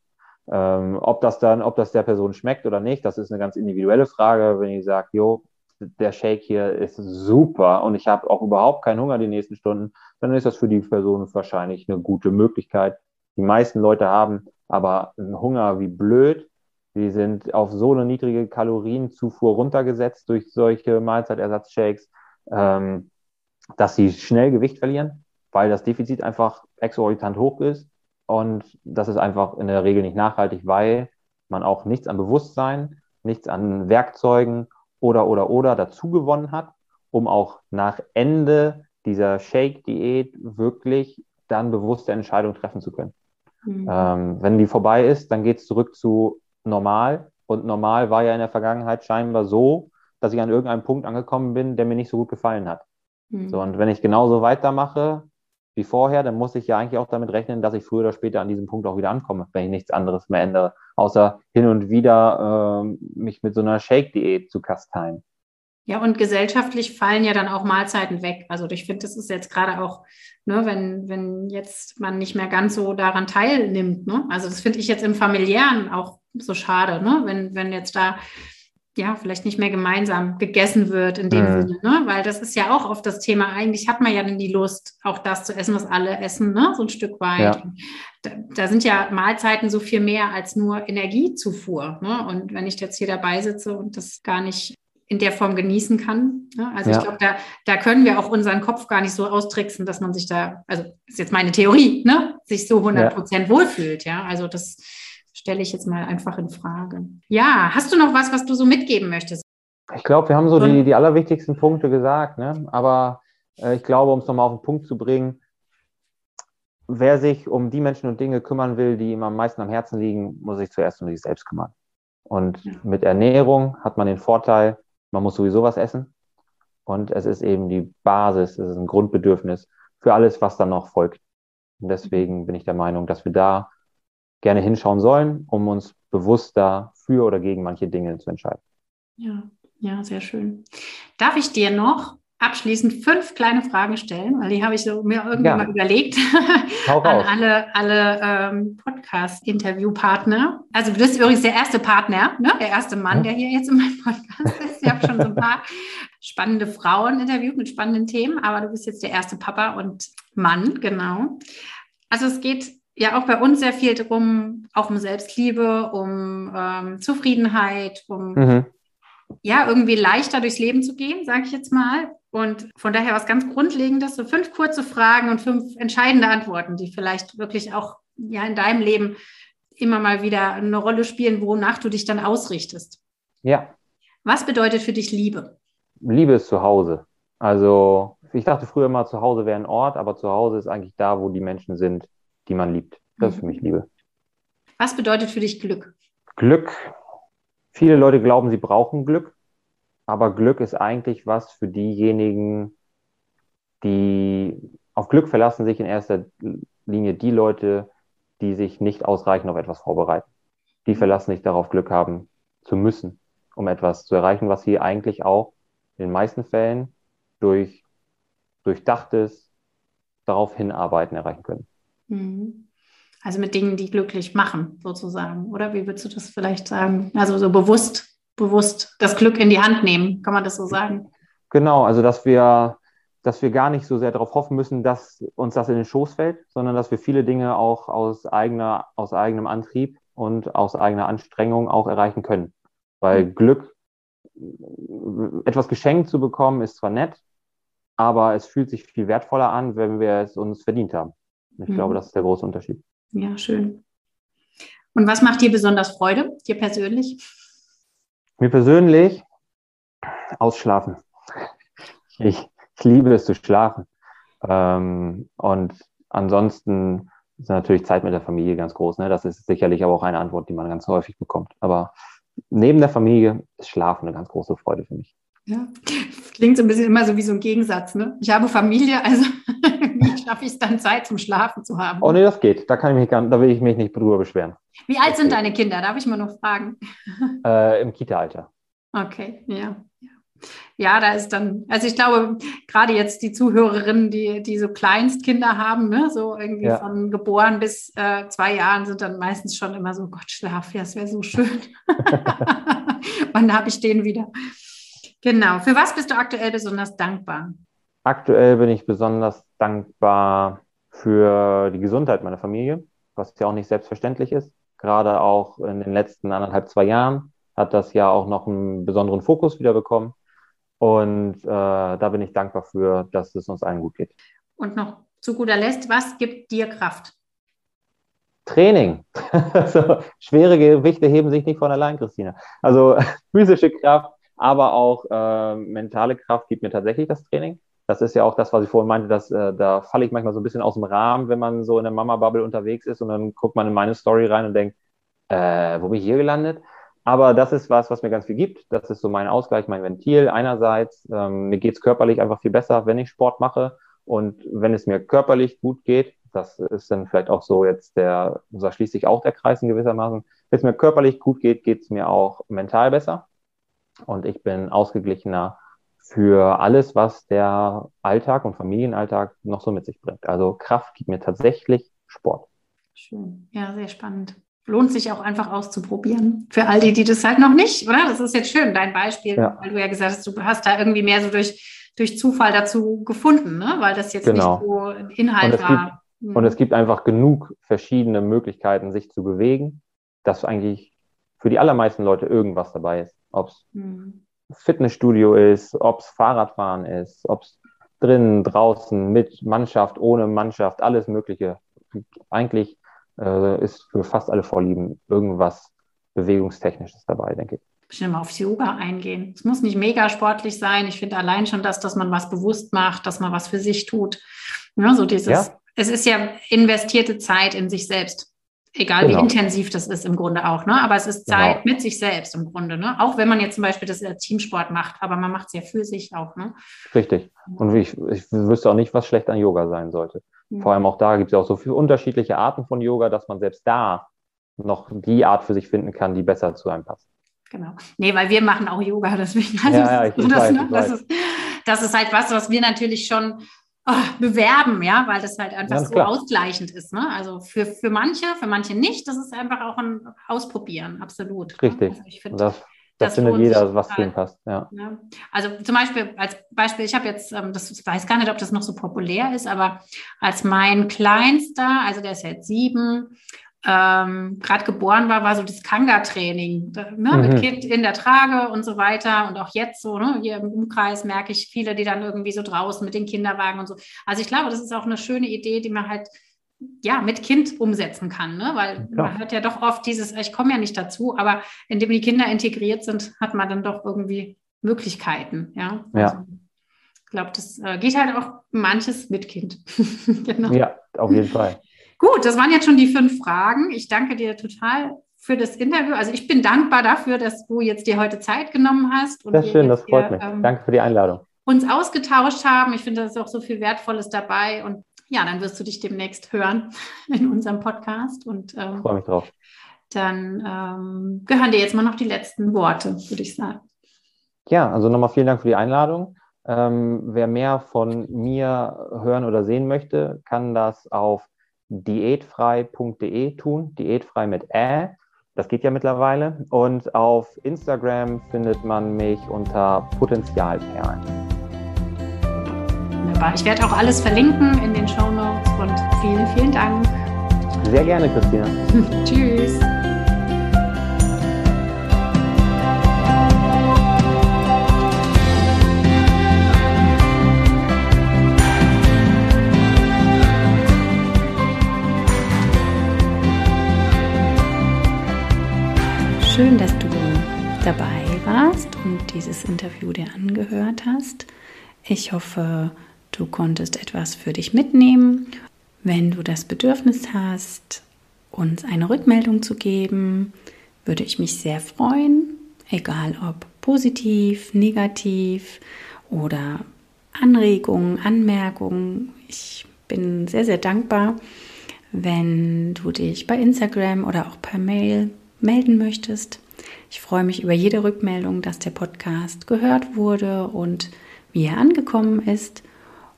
Ähm, ob das dann, ob das der Person schmeckt oder nicht, das ist eine ganz individuelle Frage. Wenn ich sage, jo, der Shake hier ist super und ich habe auch überhaupt keinen Hunger die nächsten Stunden, dann ist das für die Person wahrscheinlich eine gute Möglichkeit. Die meisten Leute haben aber einen Hunger wie blöd die sind auf so eine niedrige Kalorienzufuhr runtergesetzt durch solche Mahlzeitersatzshakes, ähm, dass sie schnell Gewicht verlieren, weil das Defizit einfach exorbitant hoch ist. Und das ist einfach in der Regel nicht nachhaltig, weil man auch nichts an Bewusstsein, nichts an Werkzeugen oder, oder, oder dazu gewonnen hat, um auch nach Ende dieser Shake-Diät wirklich dann bewusste Entscheidungen treffen zu können. Mhm. Ähm, wenn die vorbei ist, dann geht es zurück zu normal. Und normal war ja in der Vergangenheit scheinbar so, dass ich an irgendeinem Punkt angekommen bin, der mir nicht so gut gefallen hat. Mhm. So, und wenn ich genauso weitermache wie vorher, dann muss ich ja eigentlich auch damit rechnen, dass ich früher oder später an diesem Punkt auch wieder ankomme, wenn ich nichts anderes mehr ändere, außer hin und wieder äh, mich mit so einer Shake-Diät zu kasteien. Ja, und gesellschaftlich fallen ja dann auch Mahlzeiten weg. Also ich finde, das ist jetzt gerade auch, ne, wenn, wenn jetzt man nicht mehr ganz so daran teilnimmt. Ne? Also das finde ich jetzt im familiären auch so schade, ne? wenn, wenn jetzt da ja, vielleicht nicht mehr gemeinsam gegessen wird in dem mhm. Sinne, ne? Weil das ist ja auch oft das Thema. Eigentlich hat man ja dann die Lust, auch das zu essen, was alle essen, ne? So ein Stück weit. Ja. Da, da, sind ja Mahlzeiten so viel mehr als nur Energiezufuhr. Ne? Und wenn ich jetzt hier dabei sitze und das gar nicht in der Form genießen kann. Also ja. ich glaube, da, da können wir auch unseren Kopf gar nicht so austricksen, dass man sich da, also ist jetzt meine Theorie, ne? sich so 100 Prozent ja. wohlfühlt. Ja, also das stelle ich jetzt mal einfach in Frage. Ja, hast du noch was, was du so mitgeben möchtest? Ich glaube, wir haben so die, die allerwichtigsten Punkte gesagt, ne? aber äh, ich glaube, um es nochmal auf den Punkt zu bringen, wer sich um die Menschen und Dinge kümmern will, die ihm am meisten am Herzen liegen, muss sich zuerst um sich selbst kümmern. Und ja. mit Ernährung hat man den Vorteil, man muss sowieso was essen. Und es ist eben die Basis, es ist ein Grundbedürfnis für alles, was dann noch folgt. Und deswegen bin ich der Meinung, dass wir da gerne hinschauen sollen, um uns bewusster für oder gegen manche Dinge zu entscheiden. Ja, ja, sehr schön. Darf ich dir noch abschließend fünf kleine Fragen stellen, weil die habe ich so mir irgendwann ja. mal überlegt an alle, alle ähm, Podcast-Interviewpartner. Also du bist übrigens der erste Partner, ne? der erste Mann, hm? der hier jetzt in meinem Podcast ist. Ich habe schon so ein paar spannende Frauen interviewt mit spannenden Themen, aber du bist jetzt der erste Papa und Mann, genau. Also es geht ja auch bei uns sehr viel darum, auch um Selbstliebe, um ähm, Zufriedenheit, um mhm. ja irgendwie leichter durchs Leben zu gehen, sage ich jetzt mal. Und von daher was ganz Grundlegendes, so fünf kurze Fragen und fünf entscheidende Antworten, die vielleicht wirklich auch ja in deinem Leben immer mal wieder eine Rolle spielen, wonach du dich dann ausrichtest. Ja. Was bedeutet für dich Liebe? Liebe ist zu Hause. Also ich dachte früher mal, zu Hause wäre ein Ort, aber zu Hause ist eigentlich da, wo die Menschen sind, die man liebt. Das ist für mich mhm. Liebe. Was bedeutet für dich Glück? Glück. Viele Leute glauben, sie brauchen Glück, aber Glück ist eigentlich was für diejenigen, die auf Glück verlassen sich in erster Linie die Leute, die sich nicht ausreichend auf etwas vorbereiten. Die verlassen sich darauf, Glück haben zu müssen, um etwas zu erreichen, was sie eigentlich auch in den meisten Fällen durch durchdachtes darauf hinarbeiten erreichen können. Mhm. Also mit Dingen, die glücklich machen, sozusagen. Oder wie würdest du das vielleicht sagen? Also so bewusst, bewusst das Glück in die Hand nehmen, kann man das so sagen? Genau, also dass wir, dass wir gar nicht so sehr darauf hoffen müssen, dass uns das in den Schoß fällt, sondern dass wir viele Dinge auch aus eigener, aus eigenem Antrieb und aus eigener Anstrengung auch erreichen können. Weil mhm. Glück, etwas geschenkt zu bekommen, ist zwar nett, aber es fühlt sich viel wertvoller an, wenn wir es uns verdient haben. Ich mhm. glaube, das ist der große Unterschied. Ja, schön. Und was macht dir besonders Freude, dir persönlich? Mir persönlich ausschlafen. Ich, ich liebe es zu schlafen. Ähm, und ansonsten ist natürlich Zeit mit der Familie ganz groß. Ne? Das ist sicherlich aber auch eine Antwort, die man ganz häufig bekommt. Aber neben der Familie ist Schlafen eine ganz große Freude für mich. Ja, klingt so ein bisschen immer so wie so ein Gegensatz. Ne? Ich habe Familie, also schaffe ich es dann Zeit zum Schlafen zu haben? Oh nee, das geht. Da kann ich mich gar, da will ich mich nicht drüber beschweren. Wie alt sind deine Kinder? Darf ich mal noch fragen? Äh, Im Kita-Alter. Okay, ja. Ja, da ist dann, also ich glaube, gerade jetzt die Zuhörerinnen, die, die so Kleinstkinder haben, ne, so irgendwie ja. von geboren bis äh, zwei Jahren, sind dann meistens schon immer so, Gott, Schlaf, ja, es wäre so schön. Wann habe ich den wieder? Genau. Für was bist du aktuell besonders dankbar? Aktuell bin ich besonders dankbar für die Gesundheit meiner Familie, was ja auch nicht selbstverständlich ist. Gerade auch in den letzten anderthalb, zwei Jahren hat das ja auch noch einen besonderen Fokus wieder bekommen. Und äh, da bin ich dankbar für, dass es uns allen gut geht. Und noch zu guter Letzt, was gibt dir Kraft? Training. also, schwere Gewichte heben sich nicht von allein, Christina. Also physische Kraft, aber auch äh, mentale Kraft gibt mir tatsächlich das Training. Das ist ja auch das, was ich vorhin meinte, dass äh, da falle ich manchmal so ein bisschen aus dem Rahmen, wenn man so in der Mama-Bubble unterwegs ist und dann guckt man in meine Story rein und denkt, äh, wo bin ich hier gelandet? Aber das ist was, was mir ganz viel gibt. Das ist so mein Ausgleich, mein Ventil. Einerseits, ähm, mir geht's körperlich einfach viel besser, wenn ich Sport mache. Und wenn es mir körperlich gut geht, das ist dann vielleicht auch so jetzt der, da schließt sich auch der Kreis in gewissermaßen. Wenn es mir körperlich gut geht, geht's mir auch mental besser und ich bin ausgeglichener für alles, was der Alltag und Familienalltag noch so mit sich bringt. Also Kraft gibt mir tatsächlich Sport. Schön. Ja, sehr spannend. Lohnt sich auch einfach auszuprobieren. Für all die, die das halt noch nicht, oder? Das ist jetzt schön, dein Beispiel, ja. weil du ja gesagt hast, du hast da irgendwie mehr so durch, durch Zufall dazu gefunden, ne? weil das jetzt genau. nicht so Inhalt und war. Gibt, hm. Und es gibt einfach genug verschiedene Möglichkeiten, sich zu bewegen, dass eigentlich für die allermeisten Leute irgendwas dabei ist. Ob es hm. Fitnessstudio ist, ob es Fahrradfahren ist, ob es drinnen, draußen, mit Mannschaft, ohne Mannschaft, alles Mögliche. Eigentlich äh, ist für fast alle Vorlieben irgendwas Bewegungstechnisches dabei, denke ich. Bestimmt mal aufs Yoga eingehen. Es muss nicht mega sportlich sein. Ich finde allein schon das, dass man was bewusst macht, dass man was für sich tut. Ja, so dieses, ja. es ist ja investierte Zeit in sich selbst. Egal genau. wie intensiv das ist im Grunde auch, ne? Aber es ist Zeit genau. mit sich selbst im Grunde, ne? Auch wenn man jetzt zum Beispiel das Teamsport macht, aber man macht es ja für sich auch, ne? Richtig. Und ich, ich wüsste auch nicht, was schlecht an Yoga sein sollte. Mhm. Vor allem auch da gibt es ja auch so viele unterschiedliche Arten von Yoga, dass man selbst da noch die Art für sich finden kann, die besser zu einem passt. Genau. Nee, weil wir machen auch Yoga, deswegen. Also ja, ja, ich, ich das, weiß, ne? das, ist, das ist halt was, was wir natürlich schon oh, bewerben, ja, weil das halt einfach Ganz so klar. ausgleichend ist. Ne? Also für, für manche, für manche nicht, das ist einfach auch ein Ausprobieren, absolut. Ne? Richtig. Also ich find, das, das, das findet jeder, was zu ihm passt. Ja. ja. Also zum Beispiel, als Beispiel, ich habe jetzt, ähm, das ich weiß gar nicht, ob das noch so populär ist, aber als mein Kleinster, also der ist jetzt sieben, ähm, gerade geboren war, war so das Kanga-Training, ne, mhm. mit Kind in der Trage und so weiter. Und auch jetzt so, ne, hier im Umkreis merke ich viele, die dann irgendwie so draußen mit den Kinderwagen und so. Also ich glaube, das ist auch eine schöne Idee, die man halt ja, mit Kind umsetzen kann, ne? weil ja. man hört ja doch oft dieses, ich komme ja nicht dazu, aber indem die Kinder integriert sind, hat man dann doch irgendwie Möglichkeiten. Ja, ja. Also, ich glaube, das äh, geht halt auch manches mit Kind. genau. Ja, auf jeden Fall. Gut, das waren jetzt schon die fünf Fragen. Ich danke dir total für das Interview. Also ich bin dankbar dafür, dass du jetzt dir heute Zeit genommen hast. Und Sehr schön, das freut hier, mich. Ähm, danke für die Einladung. Uns ausgetauscht haben. Ich finde, da ist auch so viel Wertvolles dabei. Und ja, dann wirst du dich demnächst hören in unserem Podcast. Und ähm, freue mich drauf. Dann ähm, gehören dir jetzt mal noch die letzten Worte, würde ich sagen. Ja, also nochmal vielen Dank für die Einladung. Ähm, wer mehr von mir hören oder sehen möchte, kann das auf diätfrei.de tun, diätfrei mit Ä. Das geht ja mittlerweile. Und auf Instagram findet man mich unter Potenzialperlen. Wunderbar. Ich werde auch alles verlinken in den Show Notes und vielen, vielen Dank. Sehr gerne, Christina. Tschüss. Schön, dass du dabei warst und dieses Interview dir angehört hast. Ich hoffe, du konntest etwas für dich mitnehmen. Wenn du das Bedürfnis hast, uns eine Rückmeldung zu geben, würde ich mich sehr freuen, egal ob positiv, negativ oder Anregungen, Anmerkungen. Ich bin sehr, sehr dankbar, wenn du dich bei Instagram oder auch per Mail melden möchtest. Ich freue mich über jede Rückmeldung, dass der Podcast gehört wurde und wie er angekommen ist.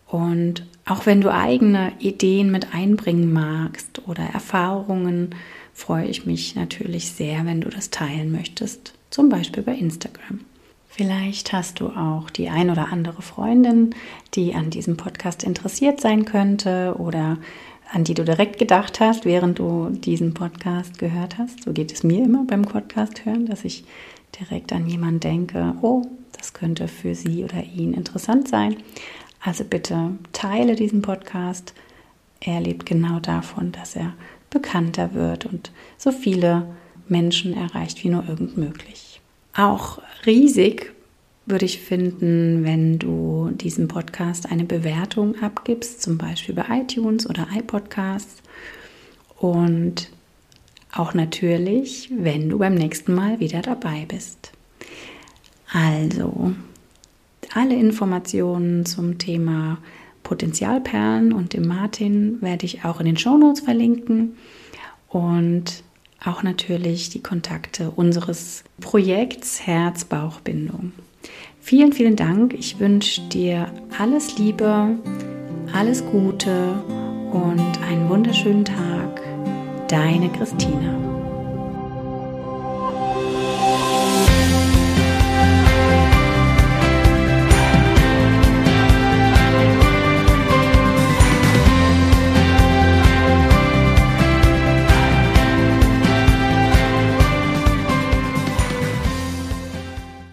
Und auch wenn du eigene Ideen mit einbringen magst oder Erfahrungen, freue ich mich natürlich sehr, wenn du das teilen möchtest, zum Beispiel bei Instagram. Vielleicht hast du auch die ein oder andere Freundin, die an diesem Podcast interessiert sein könnte oder an die du direkt gedacht hast, während du diesen Podcast gehört hast. So geht es mir immer beim Podcast hören, dass ich direkt an jemanden denke, oh, das könnte für sie oder ihn interessant sein. Also bitte teile diesen Podcast. Er lebt genau davon, dass er bekannter wird und so viele Menschen erreicht wie nur irgend möglich. Auch riesig würde ich finden, wenn du diesem Podcast eine Bewertung abgibst, zum Beispiel bei iTunes oder iPodcasts. Und auch natürlich, wenn du beim nächsten Mal wieder dabei bist. Also, alle Informationen zum Thema Potenzialperlen und dem Martin werde ich auch in den Shownotes verlinken. Und auch natürlich die Kontakte unseres Projekts Herz-Bauch-Bindung. Vielen, vielen Dank. Ich wünsche dir alles Liebe, alles Gute und einen wunderschönen Tag. Deine Christine.